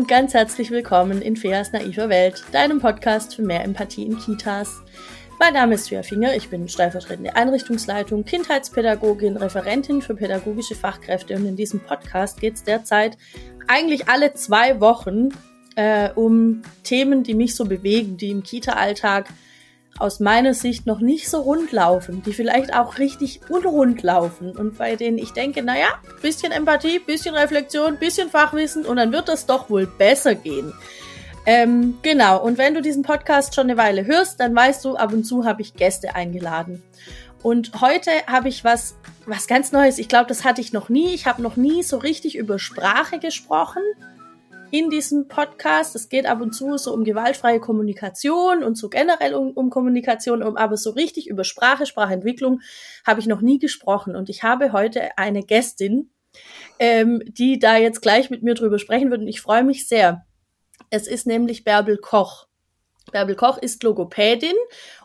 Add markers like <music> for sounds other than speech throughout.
und ganz herzlich willkommen in Feas naiver Welt, deinem Podcast für mehr Empathie in Kitas. Mein Name ist Fia Finger, ich bin stellvertretende Einrichtungsleitung, Kindheitspädagogin, Referentin für pädagogische Fachkräfte und in diesem Podcast geht es derzeit eigentlich alle zwei Wochen äh, um Themen, die mich so bewegen, die im Kita-Alltag aus meiner Sicht noch nicht so rund laufen, die vielleicht auch richtig unrund laufen und bei denen ich denke, naja, bisschen Empathie, bisschen Reflexion, bisschen Fachwissen und dann wird das doch wohl besser gehen. Ähm, genau, und wenn du diesen Podcast schon eine Weile hörst, dann weißt du, ab und zu habe ich Gäste eingeladen. Und heute habe ich was, was ganz Neues. Ich glaube, das hatte ich noch nie. Ich habe noch nie so richtig über Sprache gesprochen in diesem Podcast. Es geht ab und zu so um gewaltfreie Kommunikation und so generell um, um Kommunikation, um, aber so richtig über Sprache, Sprachentwicklung habe ich noch nie gesprochen. Und ich habe heute eine Gästin, ähm, die da jetzt gleich mit mir drüber sprechen wird. Und ich freue mich sehr. Es ist nämlich Bärbel Koch. Bärbel Koch ist Logopädin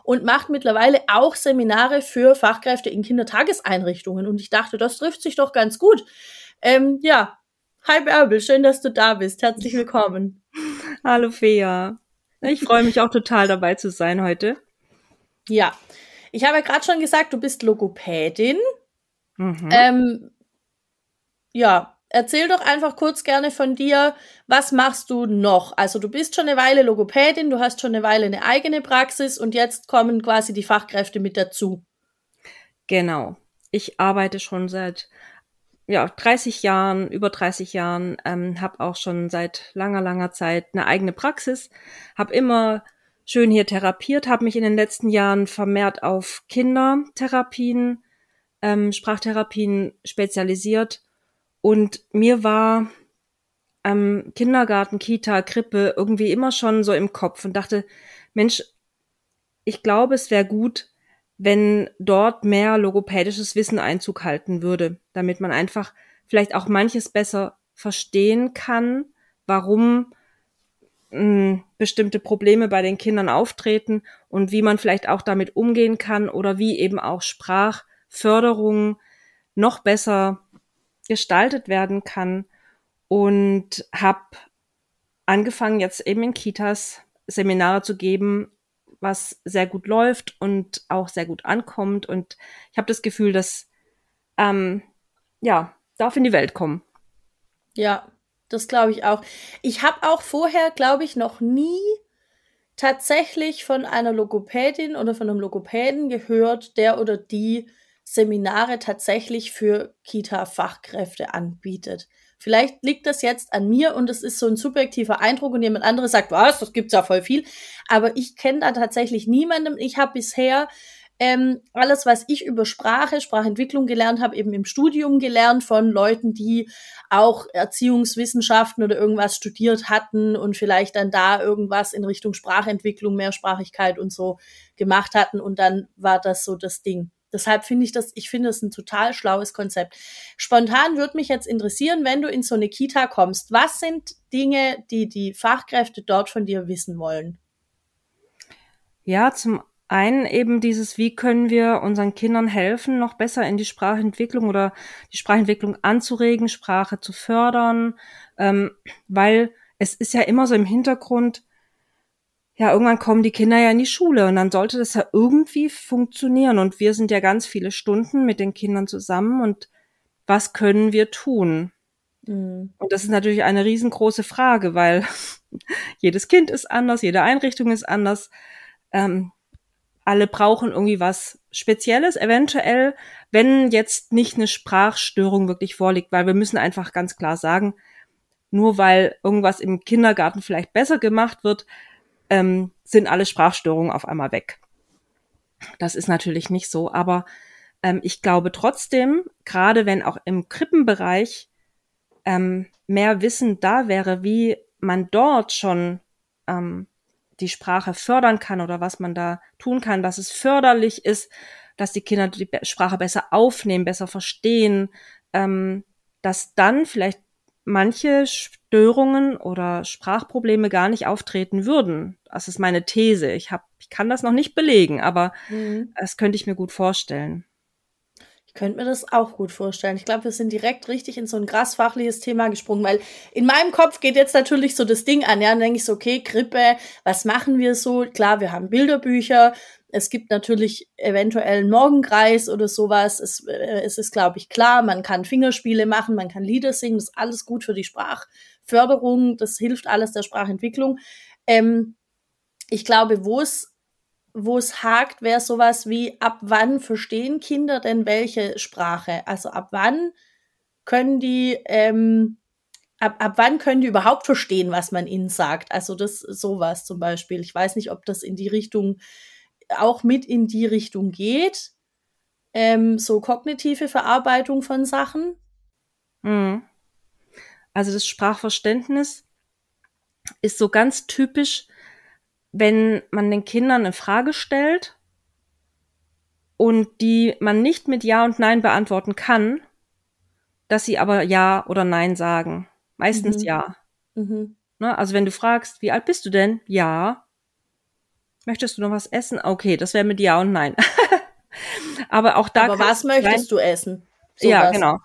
und macht mittlerweile auch Seminare für Fachkräfte in Kindertageseinrichtungen. Und ich dachte, das trifft sich doch ganz gut. Ähm, ja, Hi Bärbel, schön, dass du da bist. Herzlich willkommen. Hallo Fea. Ich freue mich auch total dabei zu sein heute. Ja, ich habe ja gerade schon gesagt, du bist Logopädin. Mhm. Ähm, ja, erzähl doch einfach kurz gerne von dir, was machst du noch? Also du bist schon eine Weile Logopädin, du hast schon eine Weile eine eigene Praxis und jetzt kommen quasi die Fachkräfte mit dazu. Genau. Ich arbeite schon seit ja, 30 Jahren, über 30 Jahren, ähm, habe auch schon seit langer, langer Zeit eine eigene Praxis, habe immer schön hier therapiert, habe mich in den letzten Jahren vermehrt auf Kindertherapien, ähm, Sprachtherapien spezialisiert. Und mir war ähm, Kindergarten, Kita, Krippe irgendwie immer schon so im Kopf und dachte, Mensch, ich glaube, es wäre gut, wenn dort mehr logopädisches Wissen Einzug halten würde, damit man einfach vielleicht auch manches besser verstehen kann, warum mh, hm, bestimmte Probleme bei den Kindern auftreten und wie man vielleicht auch damit umgehen kann oder wie eben auch Sprachförderung noch besser gestaltet werden kann. Und habe angefangen jetzt eben in Kitas Seminare zu geben was sehr gut läuft und auch sehr gut ankommt. Und ich habe das Gefühl, dass ähm, ja, darf in die Welt kommen. Ja, das glaube ich auch. Ich habe auch vorher, glaube ich, noch nie tatsächlich von einer Logopädin oder von einem Logopäden gehört, der oder die Seminare tatsächlich für Kita-Fachkräfte anbietet. Vielleicht liegt das jetzt an mir und es ist so ein subjektiver Eindruck und jemand anderes sagt, was, das gibt's ja voll viel. Aber ich kenne da tatsächlich niemanden. Ich habe bisher ähm, alles, was ich über Sprache, Sprachentwicklung gelernt habe, eben im Studium gelernt von Leuten, die auch Erziehungswissenschaften oder irgendwas studiert hatten und vielleicht dann da irgendwas in Richtung Sprachentwicklung, Mehrsprachigkeit und so gemacht hatten. Und dann war das so das Ding. Deshalb finde ich das, ich finde das ein total schlaues Konzept. Spontan würde mich jetzt interessieren, wenn du in so eine Kita kommst, was sind Dinge, die die Fachkräfte dort von dir wissen wollen? Ja, zum einen eben dieses, wie können wir unseren Kindern helfen, noch besser in die Sprachentwicklung oder die Sprachentwicklung anzuregen, Sprache zu fördern, ähm, weil es ist ja immer so im Hintergrund, ja, irgendwann kommen die Kinder ja in die Schule und dann sollte das ja irgendwie funktionieren. Und wir sind ja ganz viele Stunden mit den Kindern zusammen und was können wir tun? Mhm. Und das ist natürlich eine riesengroße Frage, weil <laughs> jedes Kind ist anders, jede Einrichtung ist anders. Ähm, alle brauchen irgendwie was Spezielles, eventuell, wenn jetzt nicht eine Sprachstörung wirklich vorliegt, weil wir müssen einfach ganz klar sagen, nur weil irgendwas im Kindergarten vielleicht besser gemacht wird, ähm, sind alle Sprachstörungen auf einmal weg. Das ist natürlich nicht so, aber ähm, ich glaube trotzdem, gerade wenn auch im Krippenbereich ähm, mehr Wissen da wäre, wie man dort schon ähm, die Sprache fördern kann oder was man da tun kann, dass es förderlich ist, dass die Kinder die Sprache besser aufnehmen, besser verstehen, ähm, dass dann vielleicht manche Störungen oder Sprachprobleme gar nicht auftreten würden. Das ist meine These. Ich, hab, ich kann das noch nicht belegen, aber mhm. das könnte ich mir gut vorstellen. Könnte mir das auch gut vorstellen. Ich glaube, wir sind direkt richtig in so ein krass fachliches Thema gesprungen, weil in meinem Kopf geht jetzt natürlich so das Ding an, ja, dann denke ich so, okay, Grippe, was machen wir so? Klar, wir haben Bilderbücher, es gibt natürlich eventuell einen Morgenkreis oder sowas. Es, äh, es ist, glaube ich, klar, man kann Fingerspiele machen, man kann Lieder singen, das ist alles gut für die Sprachförderung, das hilft alles der Sprachentwicklung. Ähm, ich glaube, wo es wo es hakt, wäre sowas wie, ab wann verstehen Kinder denn welche Sprache? Also ab wann können die, ähm, ab, ab wann können die überhaupt verstehen, was man ihnen sagt? Also das sowas zum Beispiel. Ich weiß nicht, ob das in die Richtung, auch mit in die Richtung geht. Ähm, so kognitive Verarbeitung von Sachen. Mhm. Also das Sprachverständnis ist so ganz typisch wenn man den Kindern eine Frage stellt und die man nicht mit Ja und Nein beantworten kann, dass sie aber Ja oder Nein sagen. Meistens mhm. Ja. Mhm. Ne? Also wenn du fragst, wie alt bist du denn? Ja. Möchtest du noch was essen? Okay, das wäre mit Ja und Nein. <laughs> aber auch da. Aber was möchtest du essen? So ja, was. genau.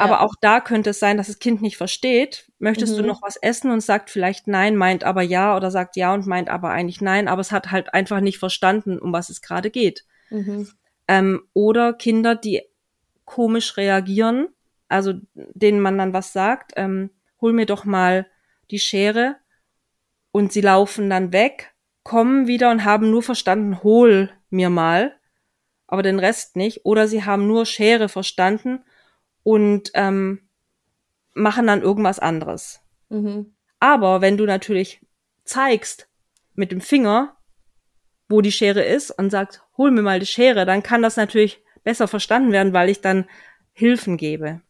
Aber auch da könnte es sein, dass das Kind nicht versteht. Möchtest mhm. du noch was essen und sagt vielleicht nein, meint aber ja oder sagt ja und meint aber eigentlich nein, aber es hat halt einfach nicht verstanden, um was es gerade geht. Mhm. Ähm, oder Kinder, die komisch reagieren, also denen man dann was sagt, ähm, hol mir doch mal die Schere und sie laufen dann weg, kommen wieder und haben nur verstanden, hol mir mal, aber den Rest nicht. Oder sie haben nur Schere verstanden und ähm, machen dann irgendwas anderes. Mhm. Aber wenn du natürlich zeigst mit dem Finger, wo die Schere ist und sagst, hol mir mal die Schere, dann kann das natürlich besser verstanden werden, weil ich dann Hilfen gebe.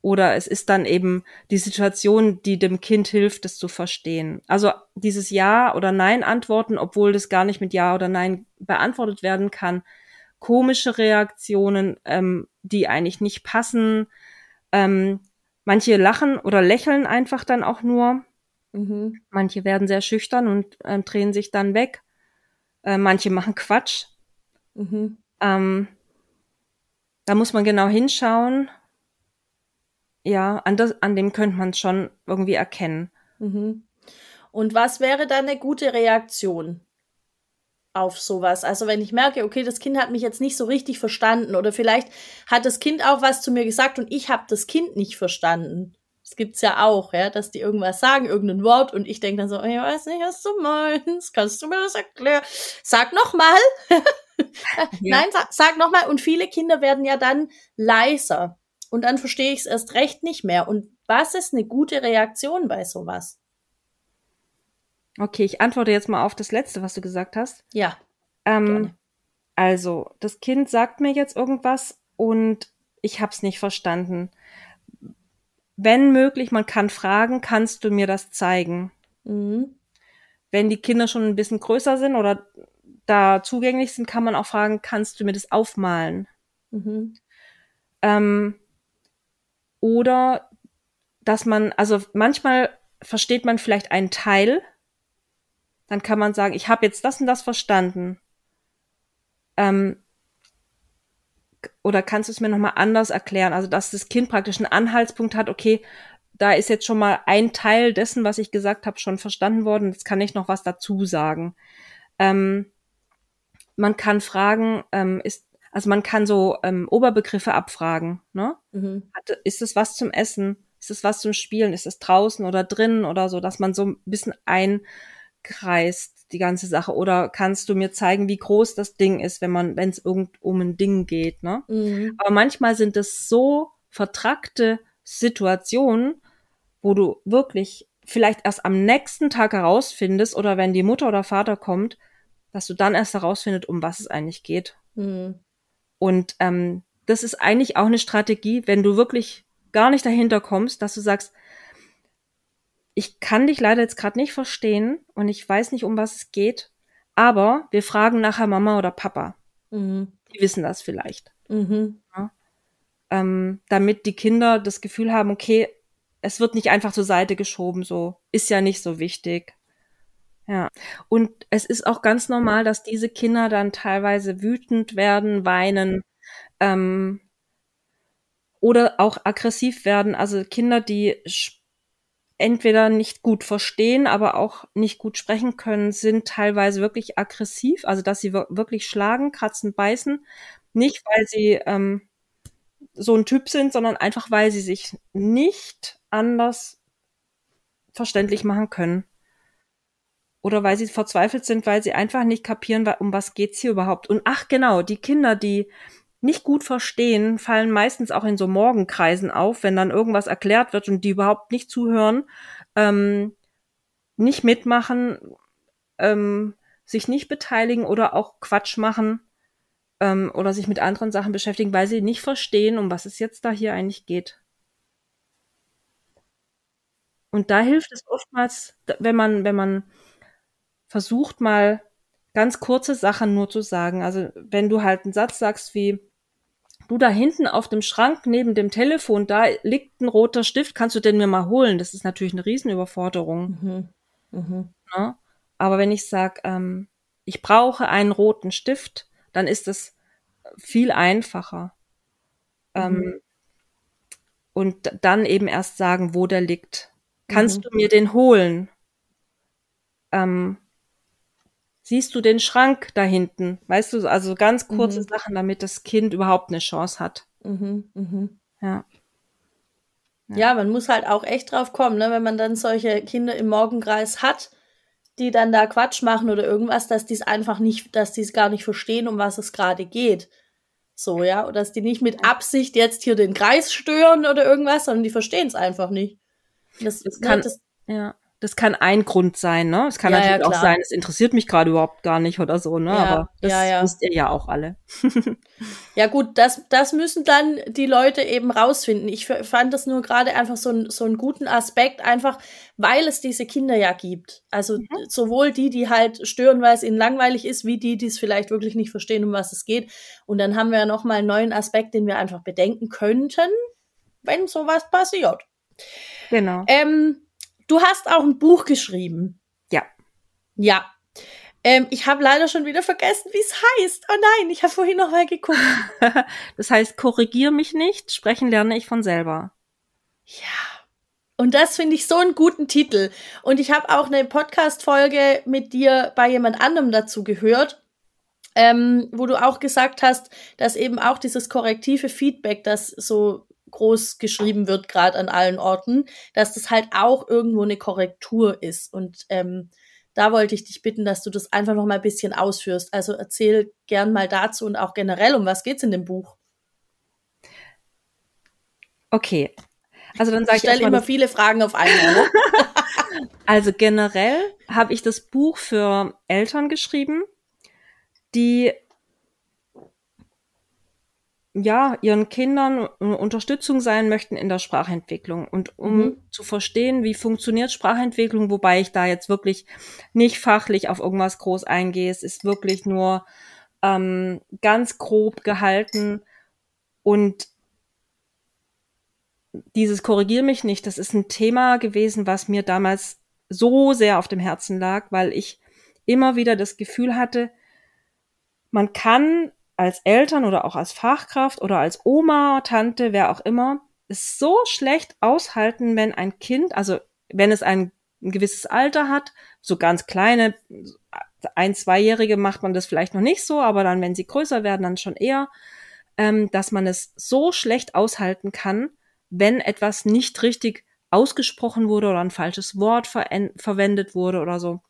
Oder es ist dann eben die Situation, die dem Kind hilft, das zu verstehen. Also dieses Ja oder Nein antworten, obwohl das gar nicht mit Ja oder Nein beantwortet werden kann, komische Reaktionen, ähm, die eigentlich nicht passen. Ähm, manche lachen oder lächeln einfach dann auch nur. Mhm. Manche werden sehr schüchtern und ähm, drehen sich dann weg. Äh, manche machen Quatsch. Mhm. Ähm, da muss man genau hinschauen. Ja, an, das, an dem könnte man es schon irgendwie erkennen. Mhm. Und was wäre dann eine gute Reaktion? Auf sowas. Also wenn ich merke, okay, das Kind hat mich jetzt nicht so richtig verstanden oder vielleicht hat das Kind auch was zu mir gesagt und ich habe das Kind nicht verstanden. Das gibt's ja auch, ja, dass die irgendwas sagen, irgendein Wort und ich denke dann so, ich weiß nicht, was du meinst, kannst du mir das erklären? Sag noch mal. <laughs> ja. Nein, sag, sag noch mal und viele Kinder werden ja dann leiser und dann verstehe ich es erst recht nicht mehr und was ist eine gute Reaktion bei sowas? Okay, ich antworte jetzt mal auf das letzte, was du gesagt hast. Ja. Ähm, also, das Kind sagt mir jetzt irgendwas und ich habe es nicht verstanden. Wenn möglich, man kann fragen, kannst du mir das zeigen? Mhm. Wenn die Kinder schon ein bisschen größer sind oder da zugänglich sind, kann man auch fragen, kannst du mir das aufmalen? Mhm. Ähm, oder dass man, also manchmal versteht man vielleicht einen Teil dann kann man sagen, ich habe jetzt das und das verstanden. Ähm, oder kannst du es mir nochmal anders erklären? Also, dass das Kind praktisch einen Anhaltspunkt hat, okay, da ist jetzt schon mal ein Teil dessen, was ich gesagt habe, schon verstanden worden. Jetzt kann ich noch was dazu sagen. Ähm, man kann fragen, ähm, ist, also man kann so ähm, Oberbegriffe abfragen. Ne? Mhm. Hat, ist es was zum Essen? Ist es was zum Spielen? Ist es draußen oder drinnen oder so, dass man so ein bisschen ein kreist, die ganze Sache? Oder kannst du mir zeigen, wie groß das Ding ist, wenn man, wenn es irgend um ein Ding geht, ne? Mhm. Aber manchmal sind es so vertrackte Situationen, wo du wirklich vielleicht erst am nächsten Tag herausfindest oder wenn die Mutter oder Vater kommt, dass du dann erst herausfindest, um was es eigentlich geht. Mhm. Und ähm, das ist eigentlich auch eine Strategie, wenn du wirklich gar nicht dahinter kommst, dass du sagst, ich kann dich leider jetzt gerade nicht verstehen und ich weiß nicht, um was es geht, aber wir fragen nachher Mama oder Papa. Mhm. Die wissen das vielleicht. Mhm. Ja? Ähm, damit die Kinder das Gefühl haben, okay, es wird nicht einfach zur Seite geschoben, so ist ja nicht so wichtig. Ja. Und es ist auch ganz normal, dass diese Kinder dann teilweise wütend werden, weinen, Ähm, oder auch aggressiv werden, also Kinder, die entweder nicht gut verstehen, aber auch nicht gut sprechen können, sind teilweise wirklich aggressiv, also dass sie wirklich schlagen, kratzen, beißen. Nicht, weil sie ähm, so ein Typ sind, sondern einfach, weil sie sich nicht anders verständlich machen können. Oder weil sie verzweifelt sind, weil sie einfach nicht kapieren, um was geht's hier überhaupt. Und ach genau, die Kinder, die nicht gut verstehen, fallen meistens auch in so Morgenkreisen auf, wenn dann irgendwas erklärt wird und die überhaupt nicht zuhören, ähm, nicht mitmachen, ähm, sich nicht beteiligen oder auch Quatsch machen ähm, oder sich mit anderen Sachen beschäftigen, weil sie nicht verstehen, um was es jetzt da hier eigentlich geht. Und da hilft es oftmals, wenn man, wenn man versucht mal ganz kurze Sachen nur zu sagen. Also wenn du halt einen Satz sagst wie, du da hinten auf dem Schrank neben dem Telefon, da liegt ein roter Stift, kannst du den mir mal holen? Das ist natürlich eine Riesenüberforderung. Mhm. Mhm. Ja? Ne? Aber wenn ich sage, ähm, ich brauche einen roten Stift, dann ist es viel einfacher. Mhm. Ähm, und dann eben erst sagen, wo der liegt. Kannst mhm. du mir den holen? Ähm, siehst du den Schrank da hinten? Weißt du, also ganz kurze mhm. Sachen, damit das Kind überhaupt eine Chance hat. Mhm, mh. ja. ja. Ja, man muss halt auch echt drauf kommen, ne? wenn man dann solche Kinder im Morgenkreis hat, die dann da Quatsch machen oder irgendwas, dass die es einfach nicht, dass die es gar nicht verstehen, um was es gerade geht. So, ja, oder dass die nicht mit Absicht jetzt hier den Kreis stören oder irgendwas, sondern die verstehen es einfach nicht. Das, das ne, kann, das, ja das kann ein Grund sein, ne? Es kann ja, natürlich ja, auch sein, es interessiert mich gerade überhaupt gar nicht oder so, ne? Ja, Aber das ja, wisst ihr ja auch alle. <laughs> ja gut, das, das müssen dann die Leute eben rausfinden. Ich fand das nur gerade einfach so, ein, so einen guten Aspekt, einfach weil es diese Kinder ja gibt. Also mhm. sowohl die, die halt stören, weil es ihnen langweilig ist, wie die, die es vielleicht wirklich nicht verstehen, um was es geht. Und dann haben wir ja nochmal einen neuen Aspekt, den wir einfach bedenken könnten, wenn sowas passiert. Genau. Ähm, Du hast auch ein Buch geschrieben. Ja. Ja. Ähm, ich habe leider schon wieder vergessen, wie es heißt. Oh nein, ich habe vorhin noch mal geguckt. <laughs> das heißt, korrigier mich nicht, sprechen lerne ich von selber. Ja. Und das finde ich so einen guten Titel. Und ich habe auch eine Podcast-Folge mit dir bei jemand anderem dazu gehört, ähm, wo du auch gesagt hast, dass eben auch dieses korrektive Feedback, das so groß geschrieben wird, gerade an allen Orten, dass das halt auch irgendwo eine Korrektur ist. Und ähm, da wollte ich dich bitten, dass du das einfach noch mal ein bisschen ausführst. Also erzähl gern mal dazu und auch generell, um was geht's in dem Buch? Okay. Also dann sage ich stelle immer viele Fragen auf einmal. Ne? <laughs> <laughs> also generell habe ich das Buch für Eltern geschrieben, die ja, ihren Kindern Unterstützung sein möchten in der Sprachentwicklung und um mhm. zu verstehen, wie funktioniert Sprachentwicklung, wobei ich da jetzt wirklich nicht fachlich auf irgendwas groß eingehe. Es ist wirklich nur ähm, ganz grob gehalten und dieses korrigier mich nicht, das ist ein Thema gewesen, was mir damals so sehr auf dem Herzen lag, weil ich immer wieder das Gefühl hatte, man kann als Eltern oder auch als Fachkraft oder als Oma, Tante, wer auch immer, es so schlecht aushalten, wenn ein Kind, also wenn es ein, gewisses Alter hat, so ganz kleine, ein, zweijährige macht man das vielleicht noch nicht so, aber dann, wenn sie größer werden, dann schon eher, ähm, dass man es so schlecht aushalten kann, wenn etwas nicht richtig ausgesprochen wurde oder ein falsches Wort ver verwendet wurde oder so.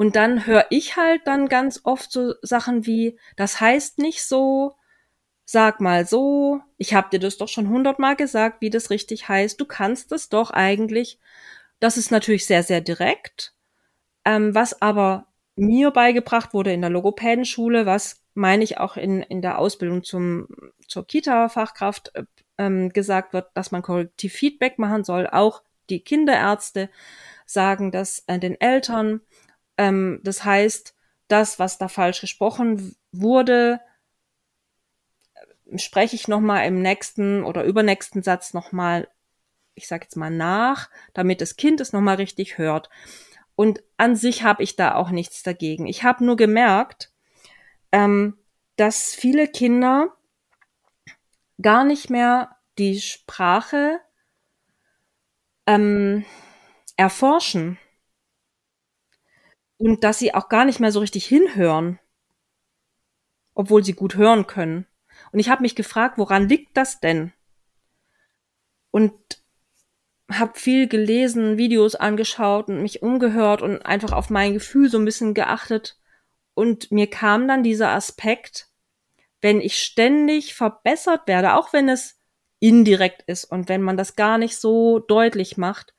Und dann höre ich halt dann ganz oft so Sachen wie, das heißt nicht so, sag mal so, ich habe dir das doch schon hundertmal gesagt, wie das richtig heißt, du kannst es doch eigentlich. Das ist natürlich sehr, sehr direkt. Ähm, was aber mir beigebracht wurde in der Logopädenschule, was meine ich auch in, in der Ausbildung zum, zur Kita-Fachkraft äh, ähm, gesagt wird, dass man korrektiv Feedback machen soll. Auch die Kinderärzte sagen das äh, den Eltern. Ähm, das heißt, das, was da falsch gesprochen wurde, spreche ich nochmal im nächsten oder übernächsten Satz nochmal, ich sage jetzt mal nach, damit das Kind es nochmal richtig hört. Und an sich habe ich da auch nichts dagegen. Ich habe nur gemerkt, ähm, dass viele Kinder gar nicht mehr die Sprache ähm, erforschen und dass sie auch gar nicht mehr so richtig hinhören, obwohl sie gut hören können. Und ich habe mich gefragt, woran liegt das denn? Und habe viel gelesen, Videos angeschaut und mich umgehört und einfach auf mein Gefühl so ein bisschen geachtet. Und mir kam dann dieser Aspekt, wenn ich ständig verbessert werde, auch wenn es indirekt ist und wenn man das gar nicht so deutlich macht,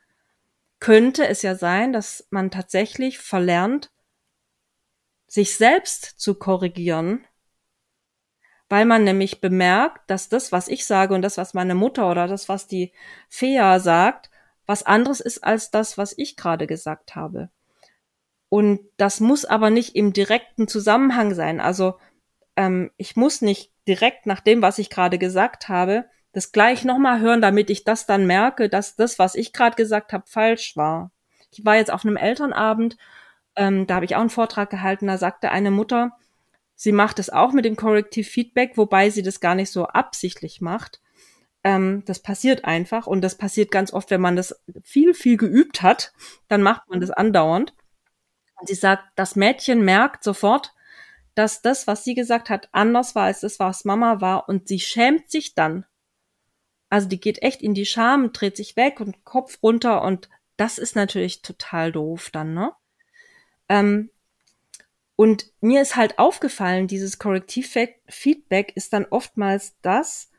könnte es ja sein, dass man tatsächlich verlernt, sich selbst zu korrigieren, weil man nämlich bemerkt, dass das, was ich sage und das, was meine Mutter oder das, was die Fea sagt, was anderes ist als das, was ich gerade gesagt habe. Und das muss aber nicht im direkten Zusammenhang sein. Also ähm, ich muss nicht direkt nach dem, was ich gerade gesagt habe, das gleich nochmal hören, damit ich das dann merke, dass das, was ich gerade gesagt habe, falsch war. Ich war jetzt auf einem Elternabend, ähm, da habe ich auch einen Vortrag gehalten, da sagte eine Mutter, sie macht es auch mit dem Corrective Feedback, wobei sie das gar nicht so absichtlich macht. Ähm, das passiert einfach und das passiert ganz oft, wenn man das viel, viel geübt hat, dann macht man das andauernd. Und sie sagt, das Mädchen merkt sofort, dass das, was sie gesagt hat, anders war als das, was Mama war und sie schämt sich dann also die geht echt in die Scham, dreht sich weg und Kopf runter und das ist natürlich total doof dann, ne? Ähm, und mir ist halt aufgefallen, dieses Korrektivfeedback ist dann oftmals das,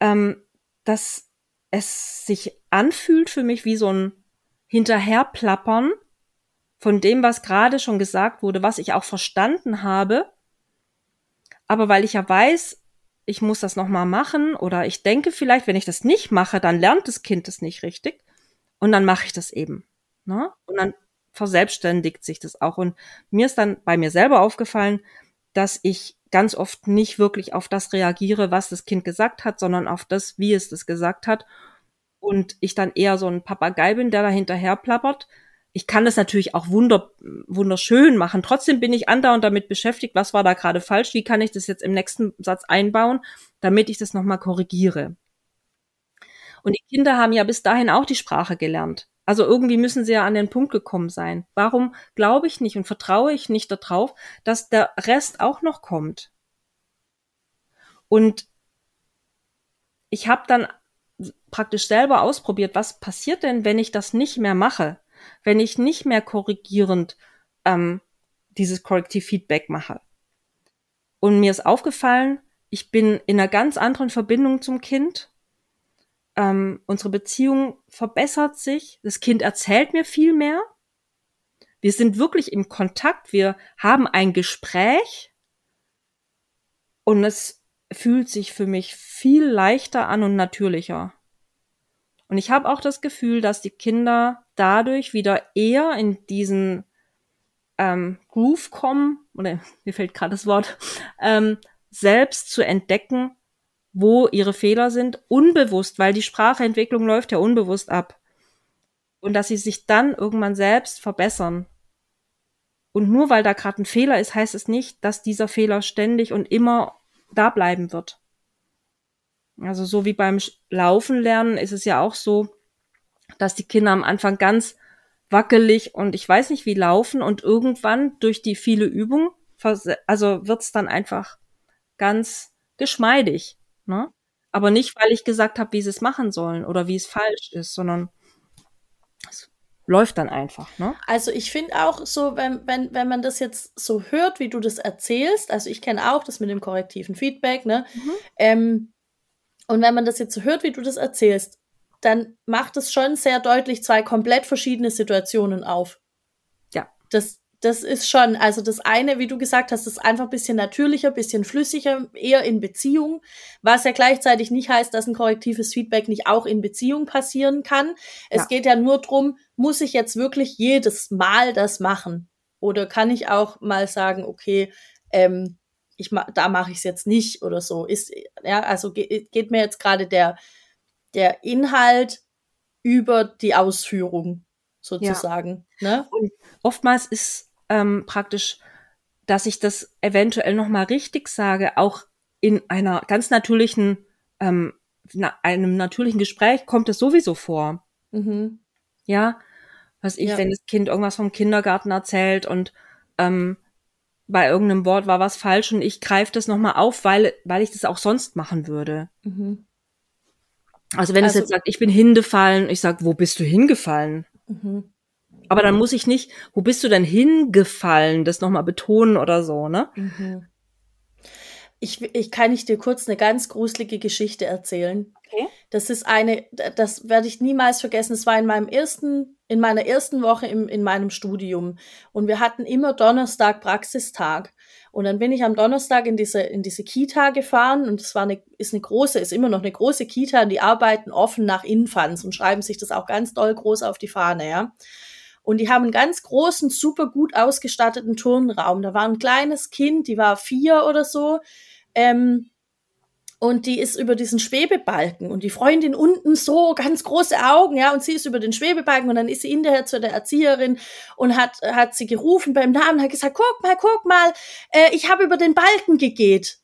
ähm, dass es sich anfühlt für mich wie so ein Hinterherplappern von dem, was gerade schon gesagt wurde, was ich auch verstanden habe. Aber weil ich ja weiß, ich muss das nochmal machen oder ich denke vielleicht, wenn ich das nicht mache, dann lernt das Kind es nicht richtig und dann mache ich das eben. Ne? Und dann verselbstständigt sich das auch. Und mir ist dann bei mir selber aufgefallen, dass ich ganz oft nicht wirklich auf das reagiere, was das Kind gesagt hat, sondern auf das, wie es das gesagt hat. Und ich dann eher so ein Papagei bin, der da hinterher plappert, ich kann das natürlich auch wunder, wunderschön machen. Trotzdem bin ich andauernd damit beschäftigt, was war da gerade falsch, wie kann ich das jetzt im nächsten Satz einbauen, damit ich das nochmal korrigiere. Und die Kinder haben ja bis dahin auch die Sprache gelernt. Also irgendwie müssen sie ja an den Punkt gekommen sein. Warum glaube ich nicht und vertraue ich nicht darauf, dass der Rest auch noch kommt? Und ich habe dann praktisch selber ausprobiert, was passiert denn, wenn ich das nicht mehr mache? Wenn ich nicht mehr korrigierend ähm, dieses Korrektiv-Feedback mache. Und mir ist aufgefallen, ich bin in einer ganz anderen Verbindung zum Kind. Ähm, unsere Beziehung verbessert sich. Das Kind erzählt mir viel mehr. Wir sind wirklich im Kontakt. Wir haben ein Gespräch. Und es fühlt sich für mich viel leichter an und natürlicher. Und ich habe auch das Gefühl, dass die Kinder dadurch wieder eher in diesen ähm, Groove kommen, oder <laughs> mir fällt gerade das Wort, <laughs> ähm, selbst zu entdecken, wo ihre Fehler sind, unbewusst, weil die Sprachentwicklung läuft ja unbewusst ab. Und dass sie sich dann irgendwann selbst verbessern. Und nur weil da gerade ein Fehler ist, heißt es nicht, dass dieser Fehler ständig und immer da bleiben wird. Also so wie beim Laufen lernen ist es ja auch so, dass die Kinder am Anfang ganz wackelig und ich weiß nicht wie laufen und irgendwann durch die viele Übung, also wird's dann einfach ganz geschmeidig. Ne? Aber nicht, weil ich gesagt habe, wie sie es machen sollen oder wie es falsch ist, sondern es läuft dann einfach. Ne? Also ich finde auch so, wenn, wenn, wenn man das jetzt so hört, wie du das erzählst, also ich kenne auch das mit dem korrektiven Feedback, ne? Mhm. Ähm, und wenn man das jetzt so hört, wie du das erzählst, dann macht es schon sehr deutlich zwei komplett verschiedene Situationen auf. Ja. Das, das ist schon, also das eine, wie du gesagt hast, ist einfach ein bisschen natürlicher, bisschen flüssiger, eher in Beziehung, was ja gleichzeitig nicht heißt, dass ein korrektives Feedback nicht auch in Beziehung passieren kann. Es ja. geht ja nur drum, muss ich jetzt wirklich jedes Mal das machen? Oder kann ich auch mal sagen, okay, ähm, ich ma da mache ich es jetzt nicht oder so. Ist, ja, also ge geht mir jetzt gerade der, der Inhalt über die Ausführung sozusagen. Ja. Ne? Und oftmals ist ähm, praktisch, dass ich das eventuell nochmal richtig sage, auch in einer ganz natürlichen ähm, na, einem natürlichen Gespräch kommt es sowieso vor. Mhm. Ja, was ich, Ja. wenn das Kind irgendwas vom Kindergarten erzählt und ähm, bei irgendeinem Wort war was falsch und ich greife das nochmal auf, weil, weil ich das auch sonst machen würde. Mhm. Also wenn es Also- jetzt sagt, ich bin hingefallen, ich sag, wo bist du hingefallen? Mhm. Aber dann muss ich nicht, wo bist du denn hingefallen, das nochmal betonen oder so, ne? Mhm. Ich, ich kann ich dir kurz eine ganz gruselige Geschichte erzählen. Okay. Das ist eine, das werde ich niemals vergessen. Es war in meinem ersten, in meiner ersten Woche im, in meinem Studium. Und wir hatten immer Donnerstag Praxistag. Und dann bin ich am Donnerstag in diese, in diese Kita gefahren und es war eine, ist eine große, ist immer noch eine große Kita und die arbeiten offen nach Infanz und schreiben sich das auch ganz doll groß auf die Fahne, ja. Und die haben einen ganz großen, super gut ausgestatteten Turnraum. Da war ein kleines Kind, die war vier oder so. Ähm, und die ist über diesen Schwebebalken und die Freundin unten so ganz große Augen, ja, und sie ist über den Schwebebalken und dann ist sie hinterher zu der Erzieherin und hat, hat sie gerufen beim Namen, hat gesagt, guck mal, guck mal, äh, ich habe über den Balken gegeht.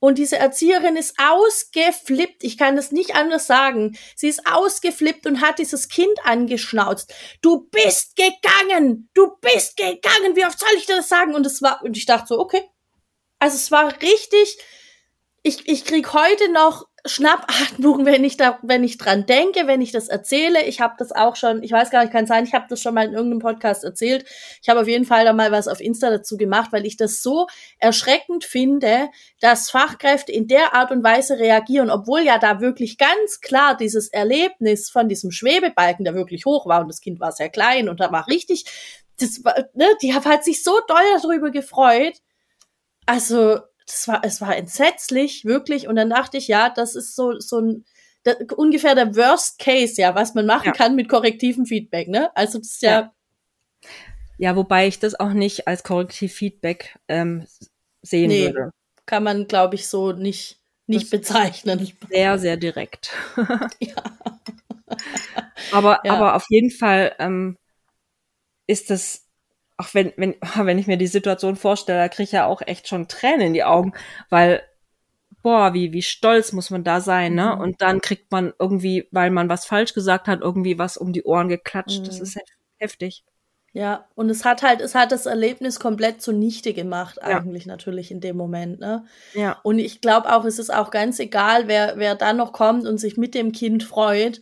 Und diese Erzieherin ist ausgeflippt, ich kann das nicht anders sagen. Sie ist ausgeflippt und hat dieses Kind angeschnauzt. Du bist gegangen! Du bist gegangen! Wie oft soll ich dir das sagen? Und es war, und ich dachte so, okay. Also es war richtig, ich, ich krieg heute noch Schnappatmung, <laughs> wenn ich da, wenn ich dran denke, wenn ich das erzähle. Ich habe das auch schon, ich weiß gar nicht, kann sein, ich habe das schon mal in irgendeinem Podcast erzählt. Ich habe auf jeden Fall da mal was auf Insta dazu gemacht, weil ich das so erschreckend finde, dass Fachkräfte in der Art und Weise reagieren, obwohl ja da wirklich ganz klar dieses Erlebnis von diesem Schwebebalken, der wirklich hoch war und das Kind war sehr klein und da war richtig, das ne, die hat sich so doll darüber gefreut. Also, das war, es war entsetzlich, wirklich. Und dann dachte ich, ja, das ist so, so ein, da, ungefähr der Worst Case, ja, was man machen Ja. kann mit korrektivem Feedback, ne? Also, das ist ja, Ja. Ja, wobei ich das auch nicht als Korrektiv-Feedback ähm, sehen Nee. würde. kann man, glaube ich, so nicht, nicht Das- bezeichnen. Sehr, sehr direkt. <laughs> <laughs> Ja. Aber, Ja. aber auf jeden Fall ähm, ist das, auch wenn, wenn, <laughs> wenn ich mir die Situation vorstelle, da kriege ich ja auch echt schon Tränen in die Augen, weil, boah, wie, wie stolz muss man da sein, ne? Mhm. Und dann kriegt man irgendwie, weil man was falsch gesagt hat, irgendwie was um die Ohren geklatscht. Das Mhm. ist hef- heftig. Ja, und es hat halt, es hat das Erlebnis komplett zunichte gemacht, Ja. eigentlich natürlich in dem Moment, ne? Ja. Und ich glaube auch, es ist auch ganz egal, wer, wer dann noch kommt und sich mit dem Kind freut.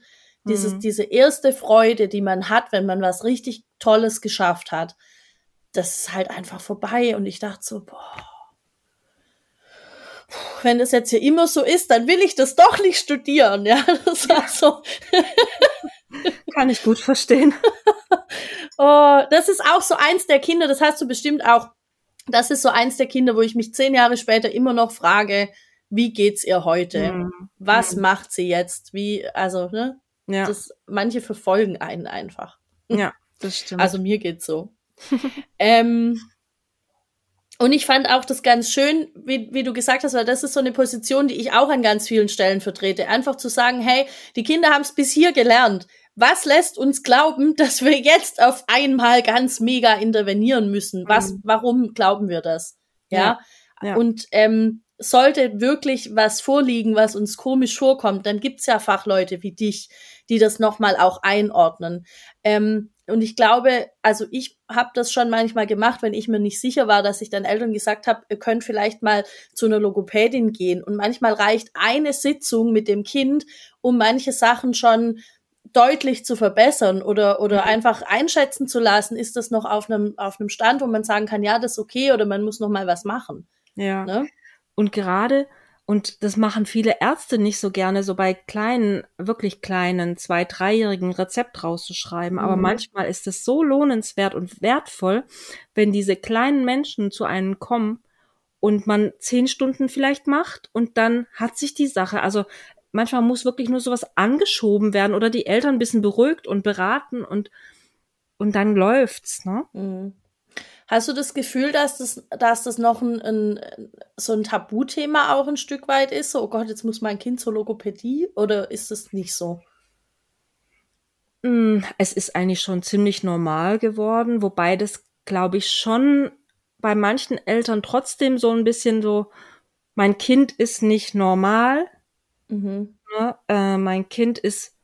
Dieses, Mhm. diese erste Freude, die man hat, wenn man was richtig Tolles geschafft hat, das ist halt einfach vorbei. Und ich dachte so, boah, wenn das jetzt hier immer so ist, dann will ich das doch nicht studieren, ja. <laughs> Das war so, Kann ich gut verstehen. <laughs> Oh, das ist auch so eins der Kinder, das hast du bestimmt auch. Das ist so eins der Kinder, wo ich mich zehn Jahre später immer noch frage, wie geht's ihr heute? Mhm. Was Mhm. macht sie jetzt? Wie, also, ne? Ja, Das, manche verfolgen einen einfach. ja, das stimmt. Also mir geht's so. <laughs> ähm, und ich fand auch das ganz schön, wie, wie du gesagt hast, weil das ist so eine Position, die ich auch an ganz vielen Stellen vertrete. Einfach zu sagen, hey, die Kinder haben es bis hier gelernt. Was lässt uns glauben, <laughs> dass wir jetzt auf einmal ganz mega intervenieren müssen? Was, Mhm. warum glauben wir das? Ja. Ja, ja. Und ähm, sollte wirklich was vorliegen, was uns komisch vorkommt, dann gibt's ja Fachleute wie dich, die das nochmal auch einordnen. Ähm, und ich glaube, also ich habe das schon manchmal gemacht, wenn ich mir nicht sicher war, dass ich dann Eltern gesagt habe, ihr könnt vielleicht mal zu einer Logopädin gehen. Und manchmal reicht eine Sitzung mit dem Kind, um manche Sachen schon deutlich zu verbessern oder, oder Mhm. einfach einschätzen zu lassen, ist das noch auf einem, auf einem Stand, wo man sagen kann, ja, das ist okay oder man muss noch mal was machen. ja. Ne? Und gerade, und das machen viele Ärzte nicht so gerne, so bei kleinen, wirklich kleinen, zwei-, dreijährigen Rezept rauszuschreiben. Aber Mhm. manchmal ist es so lohnenswert und wertvoll, wenn diese kleinen Menschen zu einem kommen und man zehn Stunden vielleicht macht und dann hat sich die Sache, also manchmal muss wirklich nur sowas angeschoben werden oder die Eltern ein bisschen beruhigt und beraten und, und dann läuft's, ne? Mhm. Hast du das Gefühl, dass das, dass das noch ein, ein, so ein Tabuthema auch ein Stück weit ist? So, oh Gott, jetzt muss mein Kind zur Logopädie? Oder ist das nicht so? Mm, Es ist eigentlich schon ziemlich normal geworden, wobei das, glaube ich, schon bei manchen Eltern trotzdem so ein bisschen so, mein Kind ist nicht normal. Mhm. Ne? Äh, mein Kind ist,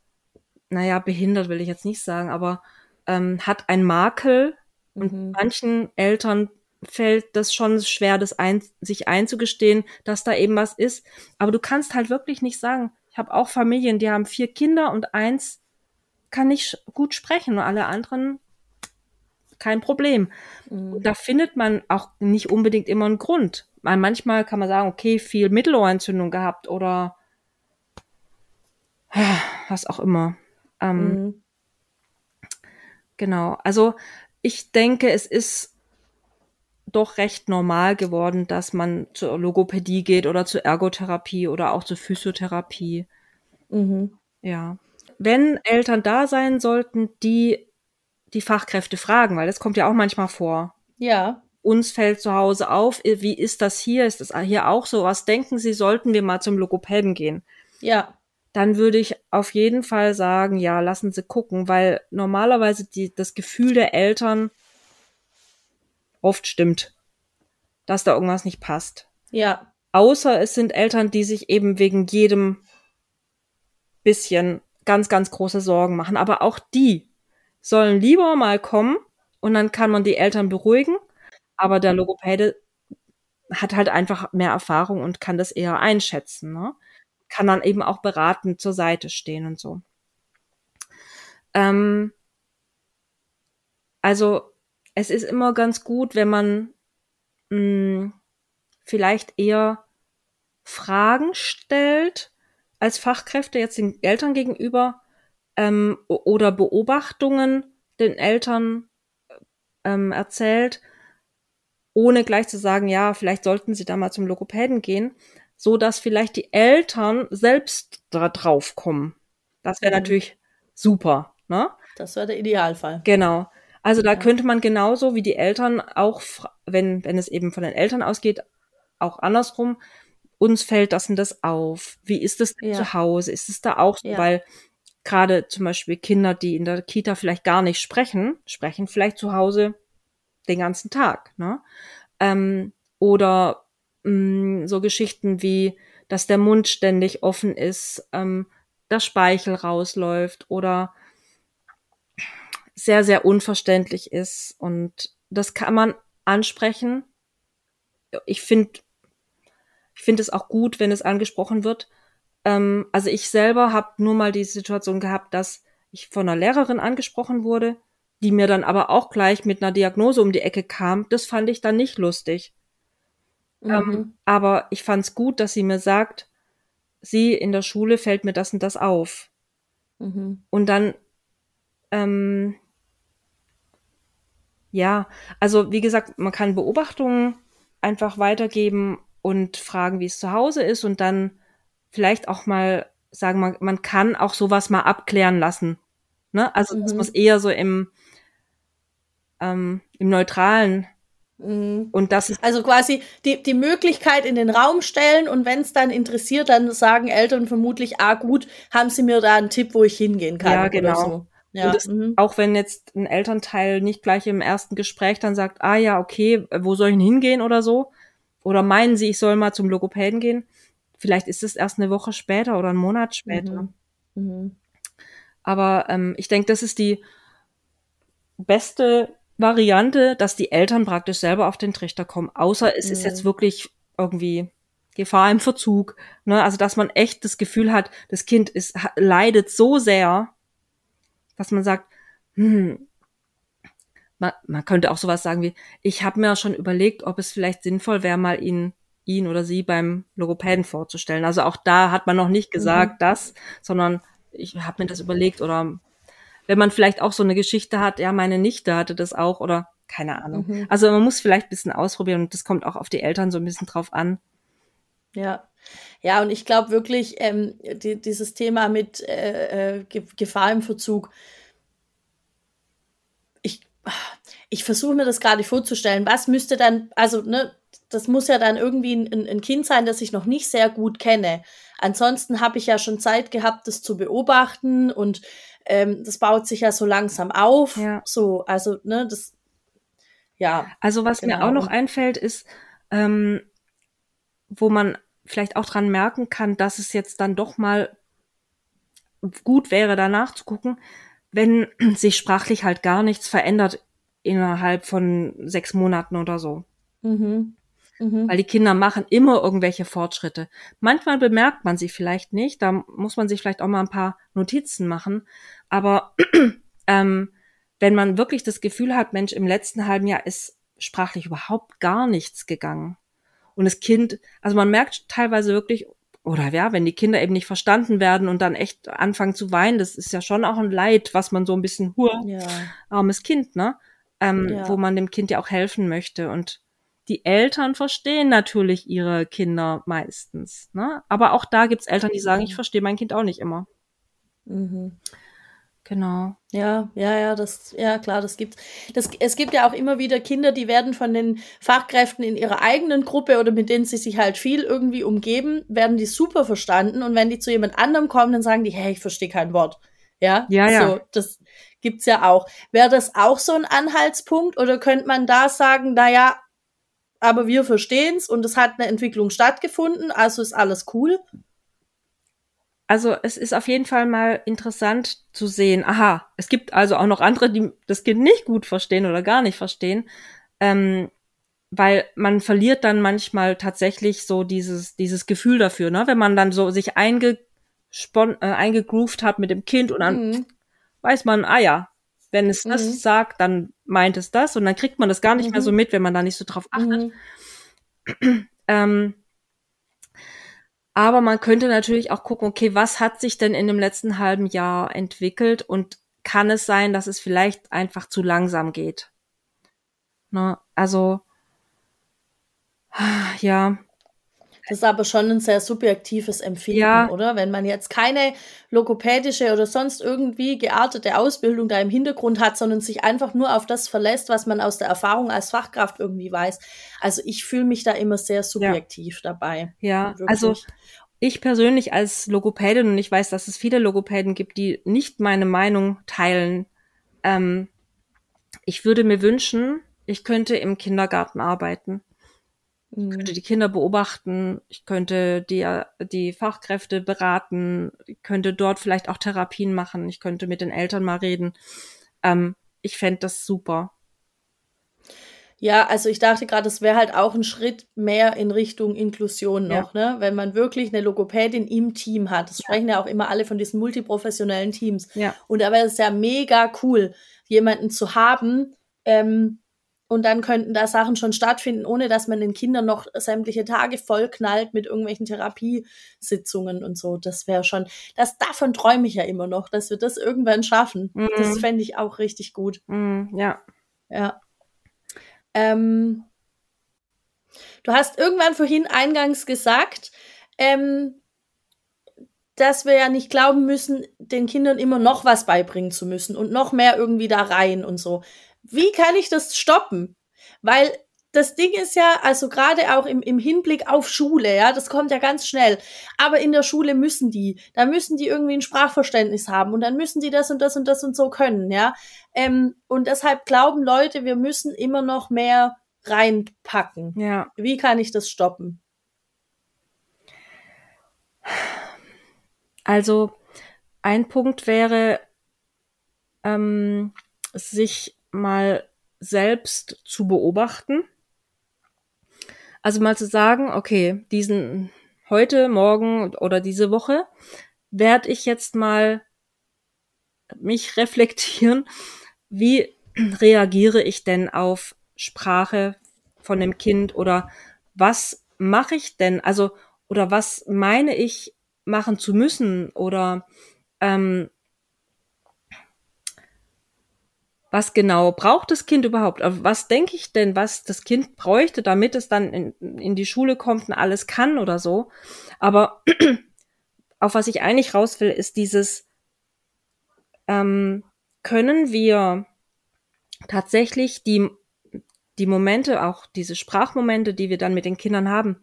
naja, behindert will ich jetzt nicht sagen, aber ähm, hat ein Makel mhm. und manchen Eltern fällt das schon schwer, das ein, sich einzugestehen, dass da eben was ist. Aber du kannst halt wirklich nicht sagen, ich habe auch Familien, die haben vier Kinder und eins kann nicht gut sprechen und alle anderen kein Problem. Mhm. Und da findet man auch nicht unbedingt immer einen Grund. Weil manchmal kann man sagen, okay, viel Mittelohrentzündung gehabt oder <sighs> was auch immer. Ähm, mhm. Genau. Also ich denke, es ist doch recht normal geworden, dass man zur Logopädie geht oder zur Ergotherapie oder auch zur Physiotherapie. Mhm. Ja. Wenn Eltern da sein sollten, die die Fachkräfte fragen, weil das kommt ja auch manchmal vor. Ja. Uns fällt zu Hause auf, wie ist das hier? Ist das hier auch so? Was denken Sie, sollten wir mal zum Logopäden gehen? Ja. Dann würde ich auf jeden Fall sagen, ja, lassen Sie gucken, weil normalerweise die, das Gefühl der Eltern oft stimmt, dass da irgendwas nicht passt. Ja. Außer es sind Eltern, die sich eben wegen jedem bisschen ganz, ganz große Sorgen machen. Aber auch die sollen lieber mal kommen und dann kann man die Eltern beruhigen. Aber der Logopäde hat halt einfach mehr Erfahrung und kann das eher einschätzen. Ne? Kann dann eben auch beratend zur Seite stehen und so. Ähm, also es ist immer ganz gut, wenn man mh, hm, vielleicht eher Fragen stellt als Fachkräfte jetzt den Eltern gegenüber ähm, oder Beobachtungen den Eltern ähm, erzählt, ohne gleich zu sagen, ja, vielleicht sollten sie da mal zum Logopäden gehen, so dass vielleicht die Eltern selbst da drauf kommen. Das wäre mhm. natürlich super, ne? Das wäre der Idealfall. Genau. Also da ja. könnte man genauso wie die Eltern auch, wenn, wenn es eben von den Eltern ausgeht, auch andersrum, uns fällt das und das auf. Wie ist es ja. zu Hause? Ist es da auch so? Ja. Weil gerade zum Beispiel Kinder, die in der Kita vielleicht gar nicht sprechen, sprechen vielleicht zu Hause den ganzen Tag. Ne? Ähm, oder mh, mm, so Geschichten wie, dass der Mund ständig offen ist, ähm, das Speichel rausläuft oder sehr, sehr unverständlich ist. Und das kann man ansprechen. Ich finde, ich finde es auch gut, wenn es angesprochen wird. Ähm, also ich selber habe nur mal die Situation gehabt, dass ich von einer Lehrerin angesprochen wurde, die mir dann aber auch gleich mit einer Diagnose um die Ecke kam. Das fand ich dann nicht lustig. Mhm. Ähm, aber ich fand es gut, dass sie mir sagt, sie in der Schule fällt mir das und das auf. Mhm. Und dann, ähm, ja, also wie gesagt, man kann Beobachtungen einfach weitergeben und fragen, wie es zu Hause ist und dann vielleicht auch mal sagen, man, man kann auch sowas mal abklären lassen. Ne? Also mhm. das muss eher so im, ähm, im Neutralen. Und das ist also quasi die, die Möglichkeit in den Raum stellen und wenn es dann interessiert, dann sagen Eltern vermutlich, ah gut, haben sie mir da einen Tipp, wo ich hingehen kann. Ja, genau. So. Ja, das, mhm. auch wenn jetzt ein Elternteil nicht gleich im ersten Gespräch dann sagt, ah ja, okay, wo soll ich denn hingehen oder so? Oder meinen sie, ich soll mal zum Logopäden gehen? Vielleicht ist es erst eine Woche später oder einen Monat später. Mhm. Mhm. Aber ähm, ich denke, das ist die beste Variante, dass die Eltern praktisch selber auf den Trichter kommen. Außer es mhm. ist jetzt wirklich irgendwie Gefahr im Verzug. Ne? Also dass man echt das Gefühl hat, das Kind ist, leidet so sehr, dass man sagt, hm, man, man könnte auch sowas sagen wie, ich habe mir schon überlegt, ob es vielleicht sinnvoll wäre, mal ihn ihn oder sie beim Logopäden vorzustellen. Also auch da hat man noch nicht gesagt mhm. das, sondern ich habe mir das überlegt oder wenn man vielleicht auch so eine Geschichte hat, ja, meine Nichte hatte das auch oder keine Ahnung. Mhm. Also man muss vielleicht ein bisschen ausprobieren und das kommt auch auf die Eltern so ein bisschen drauf an. Ja. Ja, und ich glaube wirklich, ähm, die, dieses Thema mit äh, äh Gefahr im Verzug, ich, ich versuche mir das gerade vorzustellen. Was müsste dann, also, ne, das muss ja dann irgendwie ein, ein, Kind sein, das ich noch nicht sehr gut kenne. Ansonsten habe ich ja schon Zeit gehabt, das zu beobachten und ähm, das baut sich ja so langsam auf. Ja. So, also, ne, das, ja. Also, was genau. mir auch noch einfällt, ist, ähm, wo man vielleicht auch dran merken kann, dass es jetzt dann doch mal gut wäre, danach zu gucken, wenn <clears throat> sich sprachlich halt gar nichts verändert innerhalb von sechs Monaten oder so. Mhm. Mhm. Weil die Kinder machen immer irgendwelche Fortschritte. Manchmal bemerkt man sie vielleicht nicht, da muss man sich vielleicht auch mal ein paar Notizen machen. Aber <clears throat> ähm, wenn man wirklich das Gefühl hat, Mensch, im letzten halben Jahr ist sprachlich überhaupt gar nichts gegangen. Und das Kind, also man merkt teilweise wirklich, oder ja, wenn die Kinder eben nicht verstanden werden und dann echt anfangen zu weinen, das ist ja schon auch ein Leid, was man so ein bisschen, hur, ja. armes Kind, ne? Ähm, ja. Wo man dem Kind ja auch helfen möchte. Und die Eltern verstehen natürlich ihre Kinder meistens, ne? Aber auch da gibt's Eltern, die sagen, ich verstehe mein Kind auch nicht immer. Mhm. Genau. Ja, ja, ja, das, ja, klar, das gibt's. Das, es gibt ja auch immer wieder Kinder, die werden von den Fachkräften in ihrer eigenen Gruppe oder mit denen sie sich halt viel irgendwie umgeben, werden die super verstanden und wenn die zu jemand anderem kommen, dann sagen die, hey, ich verstehe kein Wort. Ja, ja, ja. So, das gibt's ja auch. Wäre das auch so ein Anhaltspunkt oder könnte man da sagen, na ja, aber wir verstehen's und es hat eine Entwicklung stattgefunden, also ist alles cool? Also es ist auf jeden Fall mal interessant zu sehen, aha, es gibt also auch noch andere, die das Kind nicht gut verstehen oder gar nicht verstehen, ähm, weil man verliert dann manchmal tatsächlich so dieses, dieses Gefühl dafür, ne? wenn man dann so sich eingespon äh, eingegroovt hat mit dem Kind und dann mhm. weiß man, ah ja, wenn es mhm. das sagt, dann meint es das und dann kriegt man das gar nicht mhm. mehr so mit, wenn man da nicht so drauf achtet. Mhm. <clears throat> ähm, aber man könnte natürlich auch gucken, okay, was hat sich denn in dem letzten halben Jahr entwickelt und kann es sein, dass es vielleicht einfach zu langsam geht? Ne? Also, <sighs> ja. Das ist aber schon ein sehr subjektives Empfinden, ja. oder? Wenn man jetzt keine logopädische oder sonst irgendwie geartete Ausbildung da im Hintergrund hat, sondern sich einfach nur auf das verlässt, was man aus der Erfahrung als Fachkraft irgendwie weiß. Also ich fühle mich da immer sehr subjektiv ja. dabei. Ja, Wirklich. also ich persönlich als Logopädin, und ich weiß, dass es viele Logopäden gibt, die nicht meine Meinung teilen, ähm, ich würde mir wünschen, ich könnte im Kindergarten arbeiten. Ich könnte mhm. die Kinder beobachten, ich könnte die, die Fachkräfte beraten, ich könnte dort vielleicht auch Therapien machen, ich könnte mit den Eltern mal reden. Ähm, ich fände das super. Ja, also ich dachte gerade, es wäre halt auch ein Schritt mehr in Richtung Inklusion noch, ja. ne? Wenn man wirklich eine Logopädin im Team hat. Das sprechen ja auch immer alle von diesen multiprofessionellen Teams. Ja. Und da wäre es ja mega cool, jemanden zu haben, ähm, und dann könnten da Sachen schon stattfinden, ohne dass man den Kindern noch sämtliche Tage vollknallt mit irgendwelchen Therapiesitzungen und so. Das wäre schon, das davon träume ich ja immer noch, dass wir das irgendwann schaffen. Mhm. Das fände ich auch richtig gut. Mhm, ja. Ja. Ähm, du hast irgendwann vorhin eingangs gesagt, ähm, dass wir ja nicht glauben müssen, den Kindern immer noch was beibringen zu müssen und noch mehr irgendwie da rein und so wie kann ich das stoppen? Weil das Ding ist ja, also gerade auch im, im Hinblick auf Schule, ja, das kommt ja ganz schnell. Aber in der Schule müssen die, da müssen die irgendwie ein Sprachverständnis haben und dann müssen die das und das und das und so können, ja. Ähm, und deshalb glauben Leute, wir müssen immer noch mehr reinpacken. Ja. Wie kann ich das stoppen? Also ein Punkt wäre, ähm, sich mal selbst zu beobachten. Also mal zu sagen, okay, diesen heute, morgen oder diese Woche werde ich jetzt mal mich reflektieren, wie reagiere ich denn auf Sprache von dem Kind oder was mache ich denn, also oder was meine ich machen zu müssen oder ähm, was genau braucht das Kind überhaupt? Was denke ich denn, was das Kind bräuchte, damit es dann in, in die Schule kommt und alles kann oder so? Aber <clears throat> auf was ich eigentlich raus will, ist dieses, ähm, können wir tatsächlich die, die Momente, auch diese Sprachmomente, die wir dann mit den Kindern haben,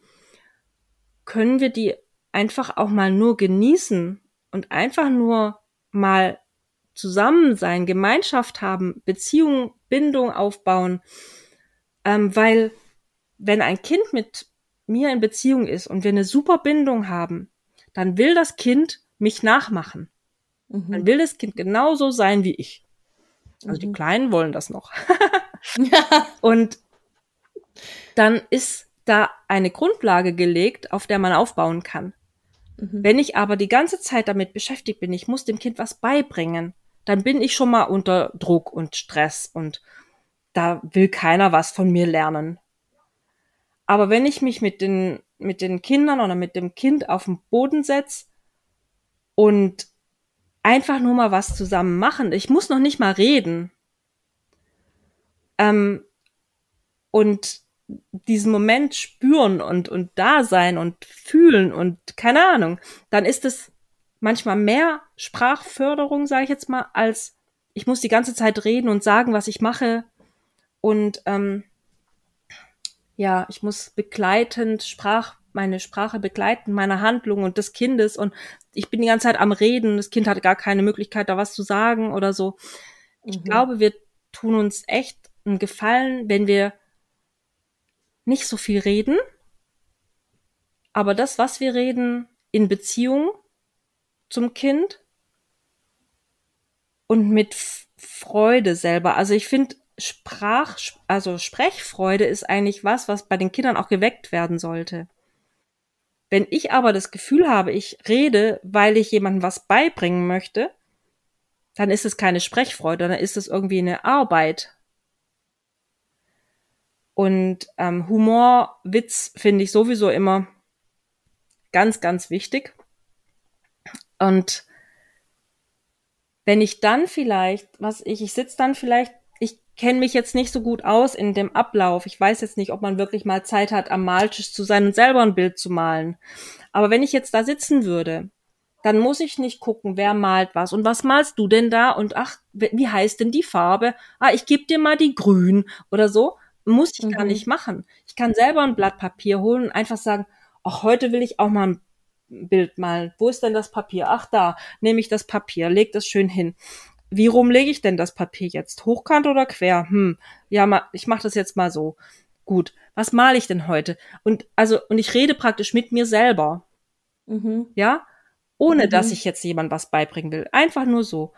können wir die einfach auch mal nur genießen und einfach nur mal zusammen sein, Gemeinschaft haben, Beziehung, Bindung aufbauen. Ähm, weil wenn ein Kind mit mir in Beziehung ist und wir eine super Bindung haben, dann will das Kind mich nachmachen. Mhm. Dann will das Kind genauso sein wie ich. Also mhm. die Kleinen wollen das noch. <laughs> <laughs> und dann ist da eine Grundlage gelegt, auf der man aufbauen kann. Mhm. Wenn ich aber die ganze Zeit damit beschäftigt bin, ich muss dem Kind was beibringen, dann bin ich schon mal unter Druck und Stress und da will keiner was von mir lernen. Aber wenn ich mich mit den, mit den Kindern oder mit dem Kind auf den Boden setze und einfach nur mal was zusammen machen, ich muss noch nicht mal reden. Ähm, und diesen Moment spüren und, und da sein und fühlen und keine Ahnung, dann ist es manchmal mehr Sprachförderung, sage ich jetzt mal, als ich muss die ganze Zeit reden und sagen, was ich mache. Und ähm, ja, ich muss begleitend Sprach, meine Sprache begleiten, meine Handlung und des Kindes. Und ich bin die ganze Zeit am Reden. Das Kind hat gar keine Möglichkeit, da was zu sagen oder so. Ich mhm. glaube, wir tun uns echt einen Gefallen, wenn wir nicht so viel reden, aber das, was wir reden, in Beziehung zum Kind und mit Freude selber. Also ich finde, Sprach, also Sprechfreude ist eigentlich was, was bei den Kindern auch geweckt werden sollte. Wenn ich aber das Gefühl habe, ich rede, weil ich jemandem was beibringen möchte, dann ist es keine Sprechfreude, dann ist es irgendwie eine Arbeit. Und ähm, Humor, Witz finde ich sowieso immer ganz, ganz wichtig. Und wenn ich dann vielleicht, was ich, ich sitze dann vielleicht, ich kenne mich jetzt nicht so gut aus in dem Ablauf. Ich weiß jetzt nicht, ob man wirklich mal Zeit hat, am Maltisch zu sein und selber ein Bild zu malen. Aber wenn ich jetzt da sitzen würde, dann muss ich nicht gucken, wer malt was und was malst du denn da und ach, wie heißt denn die Farbe? Ah, ich gebe dir mal die grün oder so, muss ich mhm. gar nicht machen. Ich kann selber ein Blatt Papier holen und einfach sagen, ach, heute will ich auch mal ein Bild malen. Wo ist denn das Papier? Ach, da nehme ich das Papier, leg das schön hin. Wie rum lege ich denn das Papier jetzt? Hochkant oder quer? Hm, ja, ich mache das jetzt mal so. Gut, was male ich denn heute? Und also und ich rede praktisch mit mir selber. Mhm. Ja, ohne mhm. dass ich jetzt jemand was beibringen will. Einfach nur so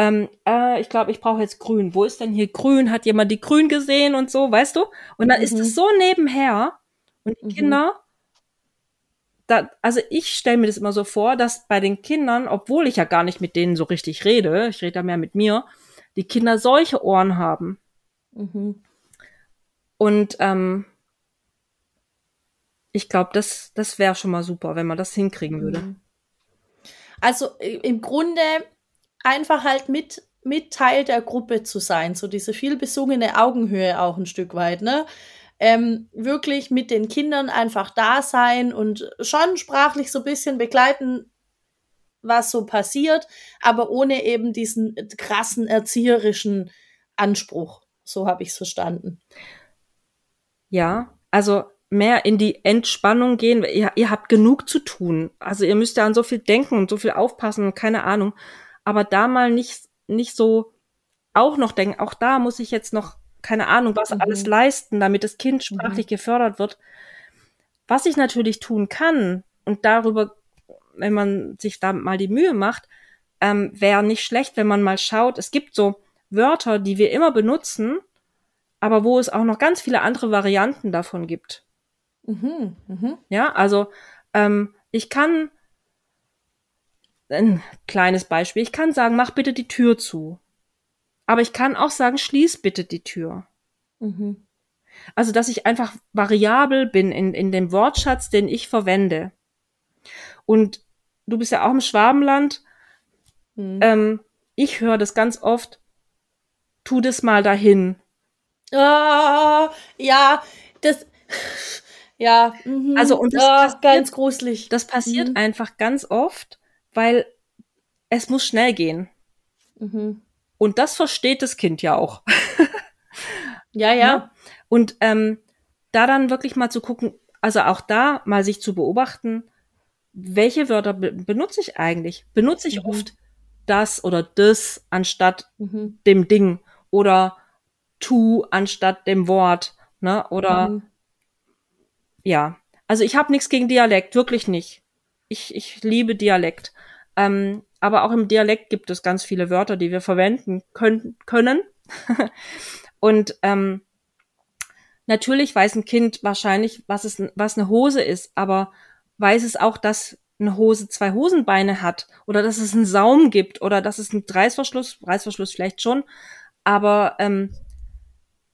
ähm, äh, ich glaube, ich brauche jetzt grün. Wo ist denn hier grün? Hat jemand die grün gesehen und so, weißt du? Und dann mhm. ist es so nebenher und die mhm. Kinder, da, also ich stelle mir das immer so vor, dass bei den Kindern, obwohl ich ja gar nicht mit denen so richtig rede, ich rede da mehr mit mir, die Kinder solche Ohren haben. Mhm. Und ähm, ich glaube, das, das wäre schon mal super, wenn man das hinkriegen würde. Mhm. Also im Grunde einfach halt mit, mit Teil der Gruppe zu sein, so diese viel besungene Augenhöhe auch ein Stück weit, ne? Ähm, wirklich mit den Kindern einfach da sein und schon sprachlich so ein bisschen begleiten, was so passiert, aber ohne eben diesen krassen erzieherischen Anspruch. So habe ich es verstanden. Ja, also mehr in die Entspannung gehen. Ihr, ihr habt genug zu tun. Also ihr müsst ja an so viel denken und so viel aufpassen und keine Ahnung aber da mal nicht, nicht so auch noch denken, auch da muss ich jetzt noch, keine Ahnung, was mhm. alles leisten, damit das Kind mhm. sprachlich mhm. gefördert wird. Was ich natürlich tun kann, und darüber, wenn man sich da mal die Mühe macht, ähm, wäre nicht schlecht, wenn man mal schaut, es gibt so Wörter, die wir immer benutzen, aber wo es auch noch ganz viele andere Varianten davon gibt. Mhm, mh. Ja, also ähm, ich kann ein kleines Beispiel. Ich kann sagen, mach bitte die Tür zu. Aber ich kann auch sagen, schließ bitte die Tür. Mhm. Also, dass ich einfach variabel bin in, in dem Wortschatz, den ich verwende. Und du bist ja auch im Schwabenland. Mhm. Ähm, ich höre das ganz oft. Tu das mal dahin. Oh, ja, das. Ja, mhm. also und das, oh, das ganz gruselig. Das passiert mhm. einfach ganz oft weil es muss schnell gehen. Mhm. Und das versteht das Kind ja auch. ja, <laughs> ja. ja? Ne? Und ähm, da dann wirklich mal zu gucken, also auch da mal sich zu beobachten, welche Wörter be benutze ich eigentlich? Benutze ich mhm. oft das oder das anstatt mhm. dem Ding oder tu anstatt dem Wort, ne? Oder mhm. ja, Also ich habe nichts gegen Dialekt, wirklich nicht. Ich, ich liebe Dialekt. Ähm, aber auch im Dialekt gibt es ganz viele Wörter, die wir verwenden können. können. <laughs> Und ähm, natürlich weiß ein Kind wahrscheinlich, was, es, was eine Hose ist, aber weiß es auch, dass eine Hose zwei Hosenbeine hat oder dass es einen Saum gibt oder dass es einen Reißverschluss, Reißverschluss vielleicht schon, aber ähm,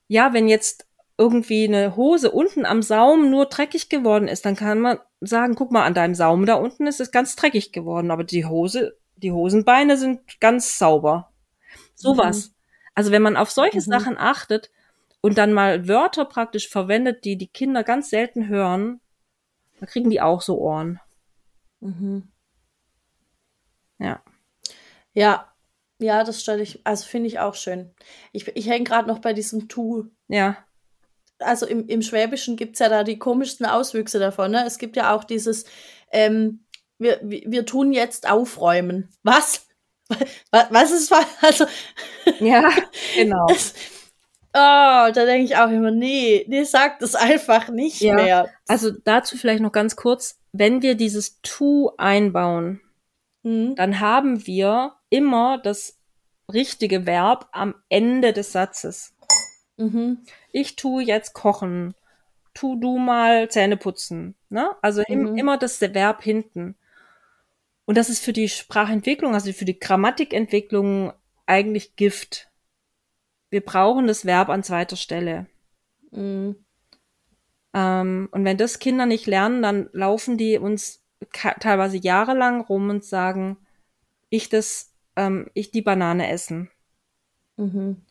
ja, wenn jetzt irgendwie eine Hose unten am Saum nur dreckig geworden ist, dann kann man sagen, guck mal, an deinem Saum da unten ist es ganz dreckig geworden, aber die Hose, die Hosenbeine sind ganz sauber. Sowas. Mhm. Also wenn man auf solche mhm. Sachen achtet und dann mal Wörter praktisch verwendet, die die Kinder ganz selten hören, dann kriegen die auch so Ohren. Mhm. Ja. Ja, ja, das stelle ich, also finde ich auch schön. Ich, ich hänge gerade noch bei diesem Tu. Ja. Also im, im Schwäbischen gibt es ja da die komischsten Auswüchse davon. Ne? Es gibt ja auch dieses, ähm, wir, wir tun jetzt aufräumen. Was? <laughs> Was, was ist <laughs> also Ja, <laughs> genau. Es, oh, da denke ich auch immer, nee, nee, sag das einfach nicht ja. mehr. Also dazu vielleicht noch ganz kurz, wenn wir dieses to einbauen, mhm. dann haben wir immer das richtige Verb am Ende des Satzes. Mhm. Ich tue jetzt kochen. Tu du mal Zähne putzen. Ne? Also mhm. im, immer das Verb hinten. Und das ist für die Sprachentwicklung, also für die Grammatikentwicklung eigentlich Gift. Wir brauchen das Verb an zweiter Stelle. Mhm. Ähm, und wenn das Kinder nicht lernen, dann laufen die uns teilweise jahrelang rum und sagen, ich das, ähm, ich die Banane essen. Mhm.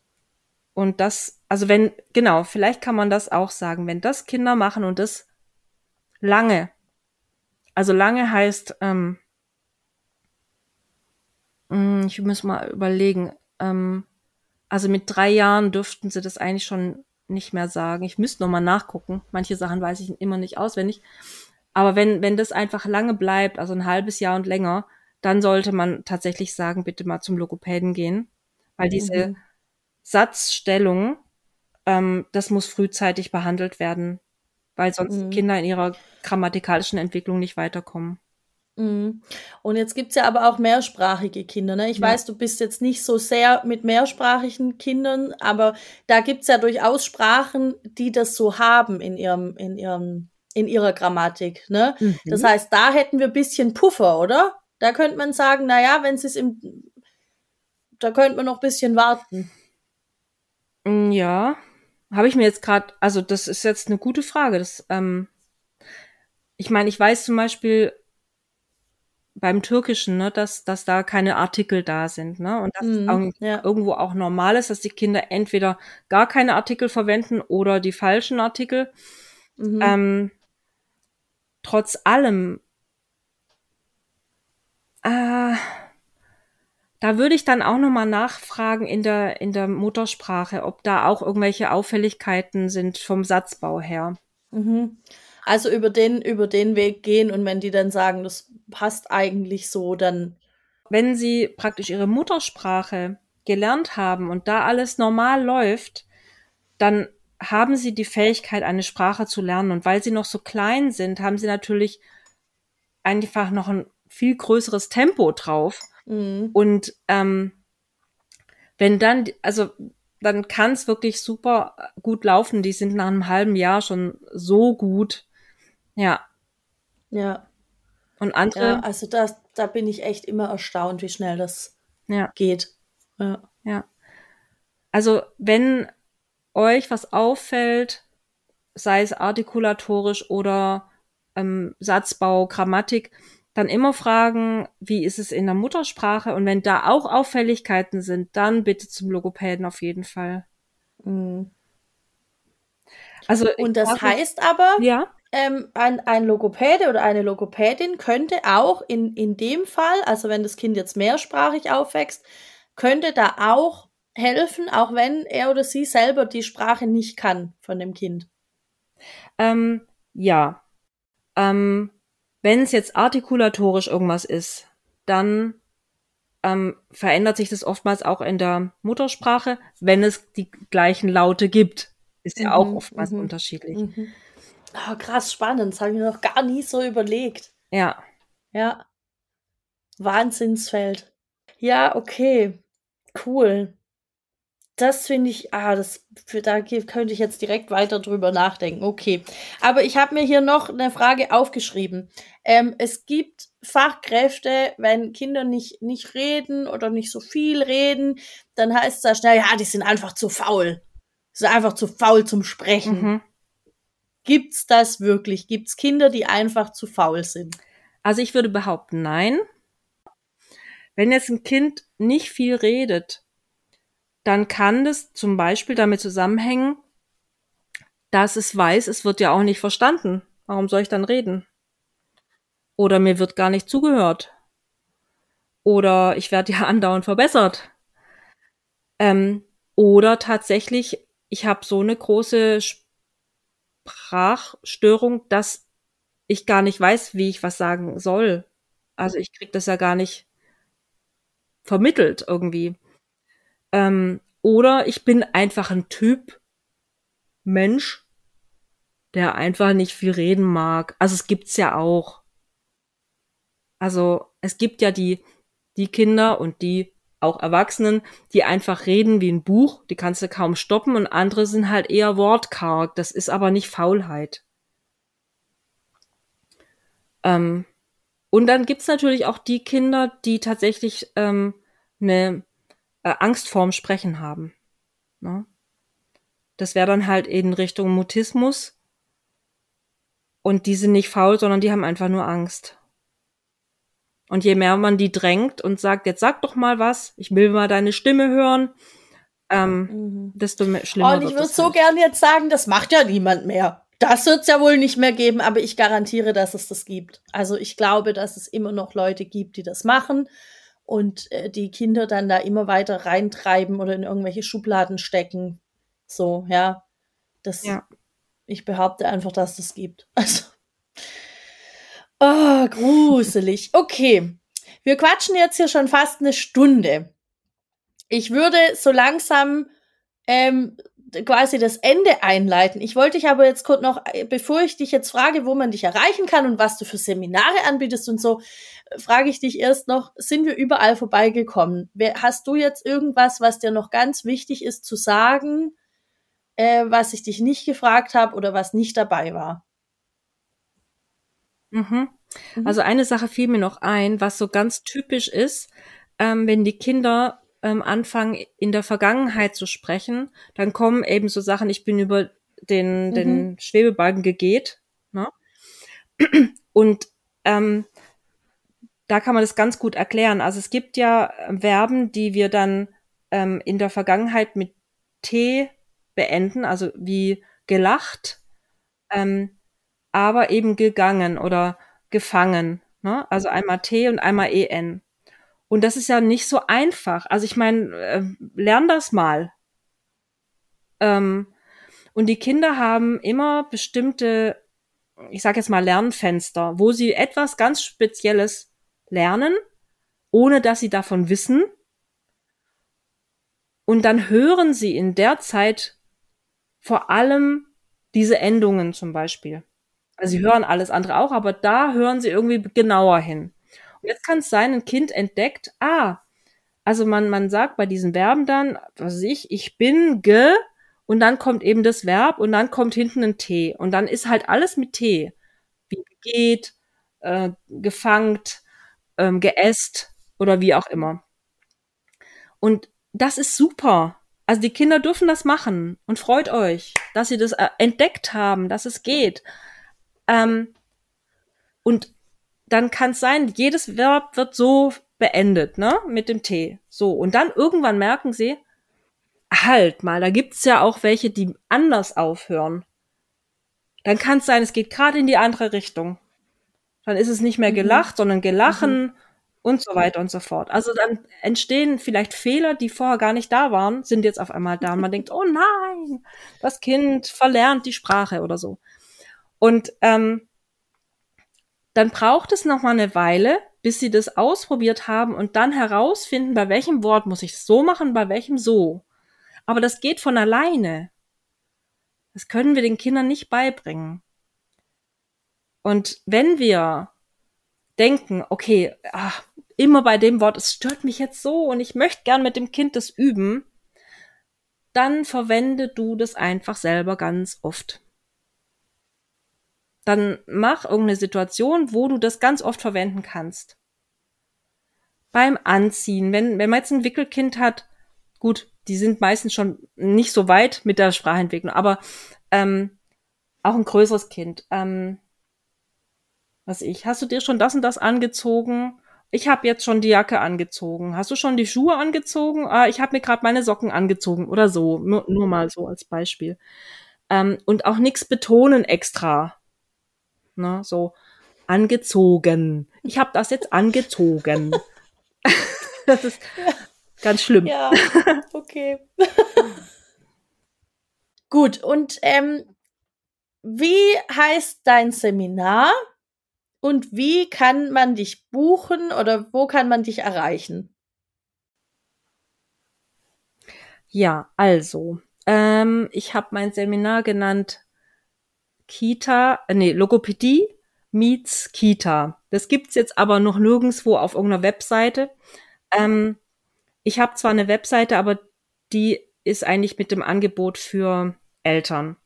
Und das, also wenn, genau, vielleicht kann man das auch sagen, wenn das Kinder machen und das lange, also lange heißt, ähm, hm, ich muss mal überlegen, ähm, also mit drei Jahren dürften sie das eigentlich schon nicht mehr sagen. Ich müsste noch mal nachgucken. Manche Sachen weiß ich immer nicht auswendig. Aber wenn, wenn das einfach lange bleibt, also ein halbes Jahr und länger, dann sollte man tatsächlich sagen, bitte mal zum Logopäden gehen. Weil diese mhm. Satzstellung, ähm, das muss frühzeitig behandelt werden, weil sonst mhm. Kinder in ihrer grammatikalischen Entwicklung nicht weiterkommen. Mhm. Und jetzt gibt's ja aber auch mehrsprachige Kinder. Ne? Ich ja. weiß, du bist jetzt nicht so sehr mit mehrsprachigen Kindern, aber da gibt's ja durchaus Sprachen, die das so haben in ihrem, in ihrem, in ihrer Grammatik. Ne? Mhm. Das heißt, da hätten wir bisschen Puffer, oder? Da könnte man sagen, na ja, wenn es im, da könnte man noch bisschen warten. Mm, ja, habe ich mir jetzt gerade, also das ist jetzt eine gute Frage. Das, ähm, ich meine, ich weiß zum Beispiel, beim Türkischen, ne, dass, dass da keine Artikel da sind, ne? Und dass mm, auch, ja. irgendwo auch normal ist, dass die Kinder entweder gar keine Artikel verwenden oder die falschen Artikel. Mhm. Ähm, trotz allem, äh, da würde ich dann auch nochmal nachfragen in der, in der Muttersprache, ob da auch irgendwelche Auffälligkeiten sind vom Satzbau her. Mhm. Also über den, über den Weg gehen und wenn die dann sagen, das passt eigentlich so, dann. Wenn sie praktisch ihre Muttersprache gelernt haben und da alles normal läuft, dann haben sie die Fähigkeit, eine Sprache zu lernen. Und weil sie noch so klein sind, haben sie natürlich einfach noch ein viel größeres Tempo drauf. Mhm. Und ähm, wenn dann, also dann kann es wirklich super gut laufen. Die sind nach einem halben Jahr schon so gut, ja. Ja. Und andere. Ja, also das, da bin ich echt immer erstaunt, wie schnell das ja. geht. Ja. ja. Also, wenn euch was auffällt, sei es artikulatorisch oder ähm, Satzbau, Grammatik, dann immer fragen, wie ist es in der Muttersprache? Und wenn da auch Auffälligkeiten sind, dann bitte zum Logopäden auf jeden Fall. Mhm. Also, und das heißt aber, ja? ähm, ein, ein Logopäde oder eine Logopädin könnte auch in, in dem Fall, also wenn das Kind jetzt mehrsprachig aufwächst, könnte da auch helfen, auch wenn er oder sie selber die Sprache nicht kann von dem Kind. Ähm, ja. Ähm, wenn es jetzt artikulatorisch irgendwas ist, dann ähm, verändert sich das oftmals auch in der Muttersprache, wenn es die gleichen Laute gibt. Ist ja mhm, auch oftmals mhm. unterschiedlich. Mhm. Oh, krass spannend. Das habe ich mir noch gar nie so überlegt. Ja. Ja. Wahnsinnsfeld. Ja, okay. Cool. Das finde ich, ah, das, für, da könnte ich jetzt direkt weiter drüber nachdenken. Okay. Aber ich habe mir hier noch eine Frage aufgeschrieben. Ähm, es gibt Fachkräfte, wenn Kinder nicht, nicht reden oder nicht so viel reden, dann heißt es da schnell, ja, die sind einfach zu faul. Sind einfach zu faul zum Sprechen. Mhm. Gibt's das wirklich? Gibt's Kinder, die einfach zu faul sind? Also ich würde behaupten, nein. Wenn jetzt ein Kind nicht viel redet, dann kann das zum Beispiel damit zusammenhängen, dass es weiß, es wird ja auch nicht verstanden. Warum soll ich dann reden? Oder mir wird gar nicht zugehört. Oder ich werde ja <laughs> andauernd verbessert. Ähm, oder tatsächlich, ich habe so eine große Sprachstörung, dass ich gar nicht weiß, wie ich was sagen soll. Also ich krieg das ja gar nicht vermittelt irgendwie. Ähm, oder ich bin einfach ein Typ Mensch, der einfach nicht viel reden mag. Also es gibt's ja auch. Also es gibt ja die, die Kinder und die auch Erwachsenen, die einfach reden wie ein Buch, die kannst du kaum stoppen und andere sind halt eher wortkarg. Das ist aber nicht Faulheit. Ähm, und dann gibt's natürlich auch die Kinder, die tatsächlich ähm, eine äh, Angst vorm Sprechen haben. Ne? Das wäre dann halt in Richtung Mutismus. Und die sind nicht faul, sondern die haben einfach nur Angst. Und je mehr man die drängt und sagt, jetzt sag doch mal was, ich will mal deine Stimme hören, ähm, mhm. desto schlimmer Und ich würde so halt. gern jetzt sagen, das macht ja niemand mehr. Das wird es ja wohl nicht mehr geben, aber ich garantiere, dass es das gibt. Also ich glaube, dass es immer noch Leute gibt, die das machen und äh, die Kinder dann da immer weiter reintreiben oder in irgendwelche Schubladen stecken. So, ja. Das, ja. ich behaupte einfach, dass das gibt. <laughs> Also. Oh, gruselig. Okay. Wir quatschen jetzt hier schon fast eine Stunde. Ich würde so langsam ähm, quasi das Ende einleiten. Ich wollte dich aber jetzt kurz noch, äh, bevor ich dich jetzt frage, wo man dich erreichen kann und was du für Seminare anbietest und so, äh, frage ich dich erst noch, sind wir überall vorbeigekommen? Hast du jetzt irgendwas, was dir noch ganz wichtig ist zu sagen, äh, was ich dich nicht gefragt habe oder was nicht dabei war? Mhm. Mhm. Also eine Sache fiel mir noch ein, was so ganz typisch ist, ähm, wenn die Kinder ähm, anfangen, in der Vergangenheit zu sprechen, dann kommen eben so Sachen, ich bin über den, mhm. den Schwebebalken gegeht. Ne? Und ähm, da kann man das ganz gut erklären. Also es gibt ja Verben, die wir dann ähm, in der Vergangenheit mit T beenden, also wie gelacht, ähm, aber eben gegangen oder gefangen. Ne? Also einmal T und einmal EN. Und das ist ja nicht so einfach. Also ich meine, äh, lern das mal. Ähm, und die Kinder haben immer bestimmte, ich sage jetzt mal Lernfenster, wo sie etwas ganz Spezielles lernen, ohne dass sie davon wissen. Und dann hören sie in der Zeit vor allem diese Endungen zum Beispiel. Also sie hören alles andere auch, aber da hören sie irgendwie genauer hin. Jetzt kann es sein, ein Kind entdeckt, ah, also man, man sagt bei diesen Verben dann, was weiß ich, ich bin ge, und dann kommt eben das Verb und dann kommt hinten ein T. Und dann ist halt alles mit T. Wie geht, äh, gefangt, ähm, geäst oder wie auch immer. Und das ist super. Also die Kinder dürfen das machen und freut euch, dass sie das äh, entdeckt haben, dass es geht. Ähm, und dann kann es sein, jedes Verb wird so beendet, ne, mit dem T. So, und dann irgendwann merken sie, halt mal, da gibt's ja auch welche, die anders aufhören. Dann kann es sein, es geht gerade in die andere Richtung. Dann ist es nicht mehr mhm. gelacht, mhm. sondern gelachen mhm. und so weiter und so fort. Also dann entstehen vielleicht Fehler, die vorher gar nicht da waren, sind jetzt auf einmal da. Und man <laughs> denkt, oh nein, das Kind verlernt die Sprache oder so. Und ähm, dann braucht es noch mal eine Weile, bis sie das ausprobiert haben und dann herausfinden, bei welchem Wort muss ich so machen, bei welchem so. Aber das geht von alleine. Das können wir den Kindern nicht beibringen. Und wenn wir denken, okay, ach, immer bei dem Wort, es stört mich jetzt so und ich möchte gern mit dem Kind das üben, dann verwende du das einfach selber ganz oft. Dann mach irgendeine Situation, wo du das ganz oft verwenden kannst. Beim Anziehen, wenn, wenn man jetzt ein Wickelkind hat, gut, die sind meistens schon nicht so weit mit der Sprachentwicklung, aber ähm, auch ein größeres Kind. Ähm, was ich, hast du dir schon das und das angezogen? Ich habe jetzt schon die Jacke angezogen. Hast du schon die Schuhe angezogen? Ah, ich habe mir gerade meine Socken angezogen oder so. Nur, nur mal so als Beispiel. Ähm, und auch nichts betonen extra. Ne, so angezogen. Ich habe das jetzt angezogen. <laughs> das ist ganz schlimm. Ja, okay. <laughs> Gut, und ähm, wie heißt dein Seminar? Und wie kann man dich buchen oder wo kann man dich erreichen? Ja, also, ähm, ich habe mein Seminar genannt Kita, äh, nee, Logopädie meets Kita. Das gibt's jetzt aber noch nirgendwo auf irgendeiner Webseite. Ähm, ich habe zwar eine Webseite, aber die ist eigentlich mit dem Angebot für Eltern.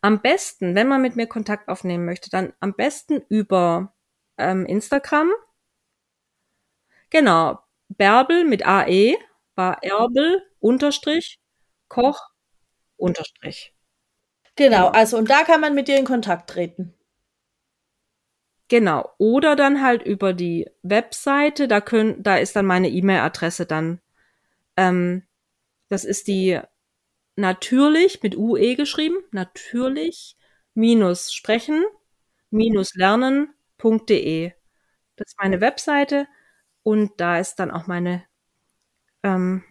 Am besten, wenn man mit mir Kontakt aufnehmen möchte, dann am besten über ähm, Instagram. Genau, Bärbel mit AE war Erbel unterstrich Koch unterstrich. Genau, also und da kann man mit dir in Kontakt treten. Genau, oder dann halt über die Webseite, da können, da ist dann meine E-Mail-Adresse dann. Ähm, das ist die natürlich mit UE geschrieben, natürlich minus sprechen minus lernen.de. Das ist meine Webseite und da ist dann auch meine ähm,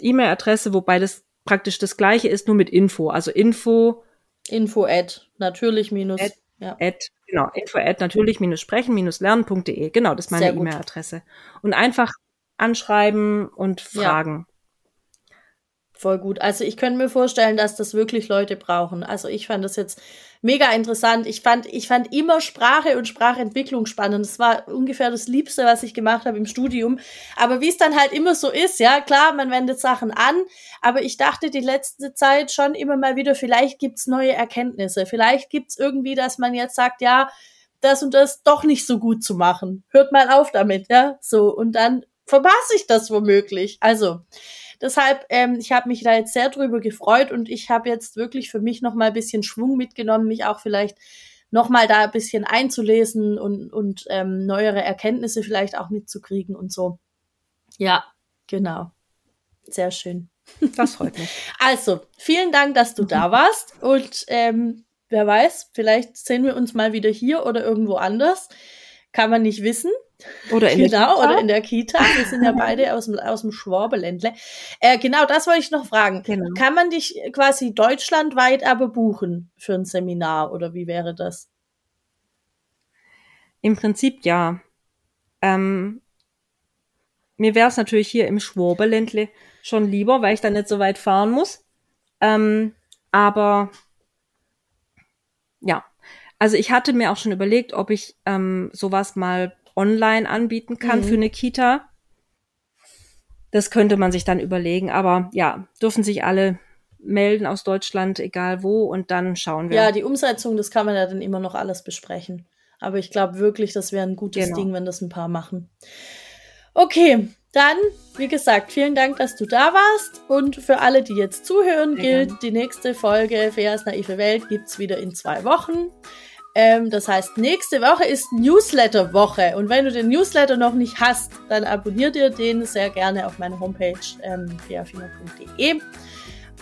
E-Mail-Adresse, wobei das praktisch das gleiche ist, nur mit Info. Also Info. Info at natürlich minus. At, ja. at, genau, info at natürlich minus sprechen minus lernen.de. Genau, das ist meine E-Mail-Adresse. Und einfach anschreiben und fragen. Ja. Voll gut. Also ich könnte mir vorstellen, dass das wirklich Leute brauchen. Also ich fand das jetzt mega interessant. Ich fand, ich fand immer Sprache und Sprachentwicklung spannend. Das war ungefähr das Liebste, was ich gemacht habe im Studium. Aber wie es dann halt immer so ist, ja, klar, man wendet Sachen an, aber ich dachte die letzte Zeit schon immer mal wieder, vielleicht gibt's neue Erkenntnisse. Vielleicht gibt's irgendwie, dass man jetzt sagt, ja, das und das doch nicht so gut zu machen. Hört mal auf damit, ja. So, und dann verpasse ich das womöglich. Also, Deshalb, ähm, ich habe mich da jetzt sehr drüber gefreut und ich habe jetzt wirklich für mich noch mal ein bisschen Schwung mitgenommen, mich auch vielleicht noch mal da ein bisschen einzulesen und, und ähm, neuere Erkenntnisse vielleicht auch mitzukriegen und so. Ja, genau. Sehr schön. Das freut mich. <laughs> Also, vielen Dank, dass du da warst und ähm, wer weiß, vielleicht sehen wir uns mal wieder hier oder irgendwo anders. Kann man nicht wissen. Oder in genau, der oder in der Kita. Wir sind ja beide aus dem, aus dem Schwabeländle. Äh, genau, das wollte ich noch fragen. Genau. Kann man dich quasi deutschlandweit aber buchen für ein Seminar oder wie wäre das? Im Prinzip ja. Ähm, mir wäre es natürlich hier im Schwabeländle schon lieber, weil ich dann nicht so weit fahren muss. Ähm, aber ja, also ich hatte mir auch schon überlegt, ob ich ähm, sowas mal online anbieten kann mhm. für eine Kita. Das könnte man sich dann überlegen, aber ja, dürfen sich alle melden aus Deutschland, egal wo, und dann schauen wir. Ja, die Umsetzung, das kann man ja dann immer noch alles besprechen. Aber ich glaube wirklich, das wäre ein gutes genau. Ding, wenn das ein paar machen. Okay, dann, wie gesagt, vielen Dank, dass du da warst. Und für alle, die jetzt zuhören, Sehr gilt, die nächste Folge Feas naive Welt gibt es wieder in zwei Wochen. Ähm, das heißt, nächste Woche ist Newsletter-Woche. Und wenn du den Newsletter noch nicht hast, dann abonniert dir den sehr gerne auf meiner Homepage ähm,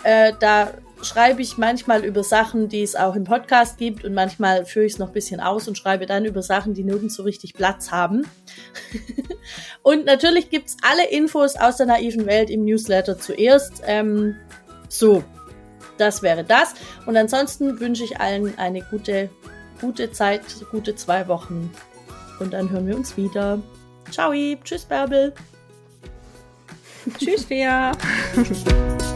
Äh, da schreibe ich manchmal über Sachen, die es auch im Podcast gibt und manchmal führe ich es noch ein bisschen aus und schreibe dann über Sachen, die nirgends so richtig Platz haben. <laughs> und natürlich gibt es alle Infos aus der naiven Welt im Newsletter zuerst. Ähm, so, das wäre das. Und ansonsten wünsche ich allen eine gute gute Zeit, gute zwei Wochen. Und dann hören wir uns wieder. Ciao, tschüss Bärbel. <laughs> tschüss, Bea. <laughs>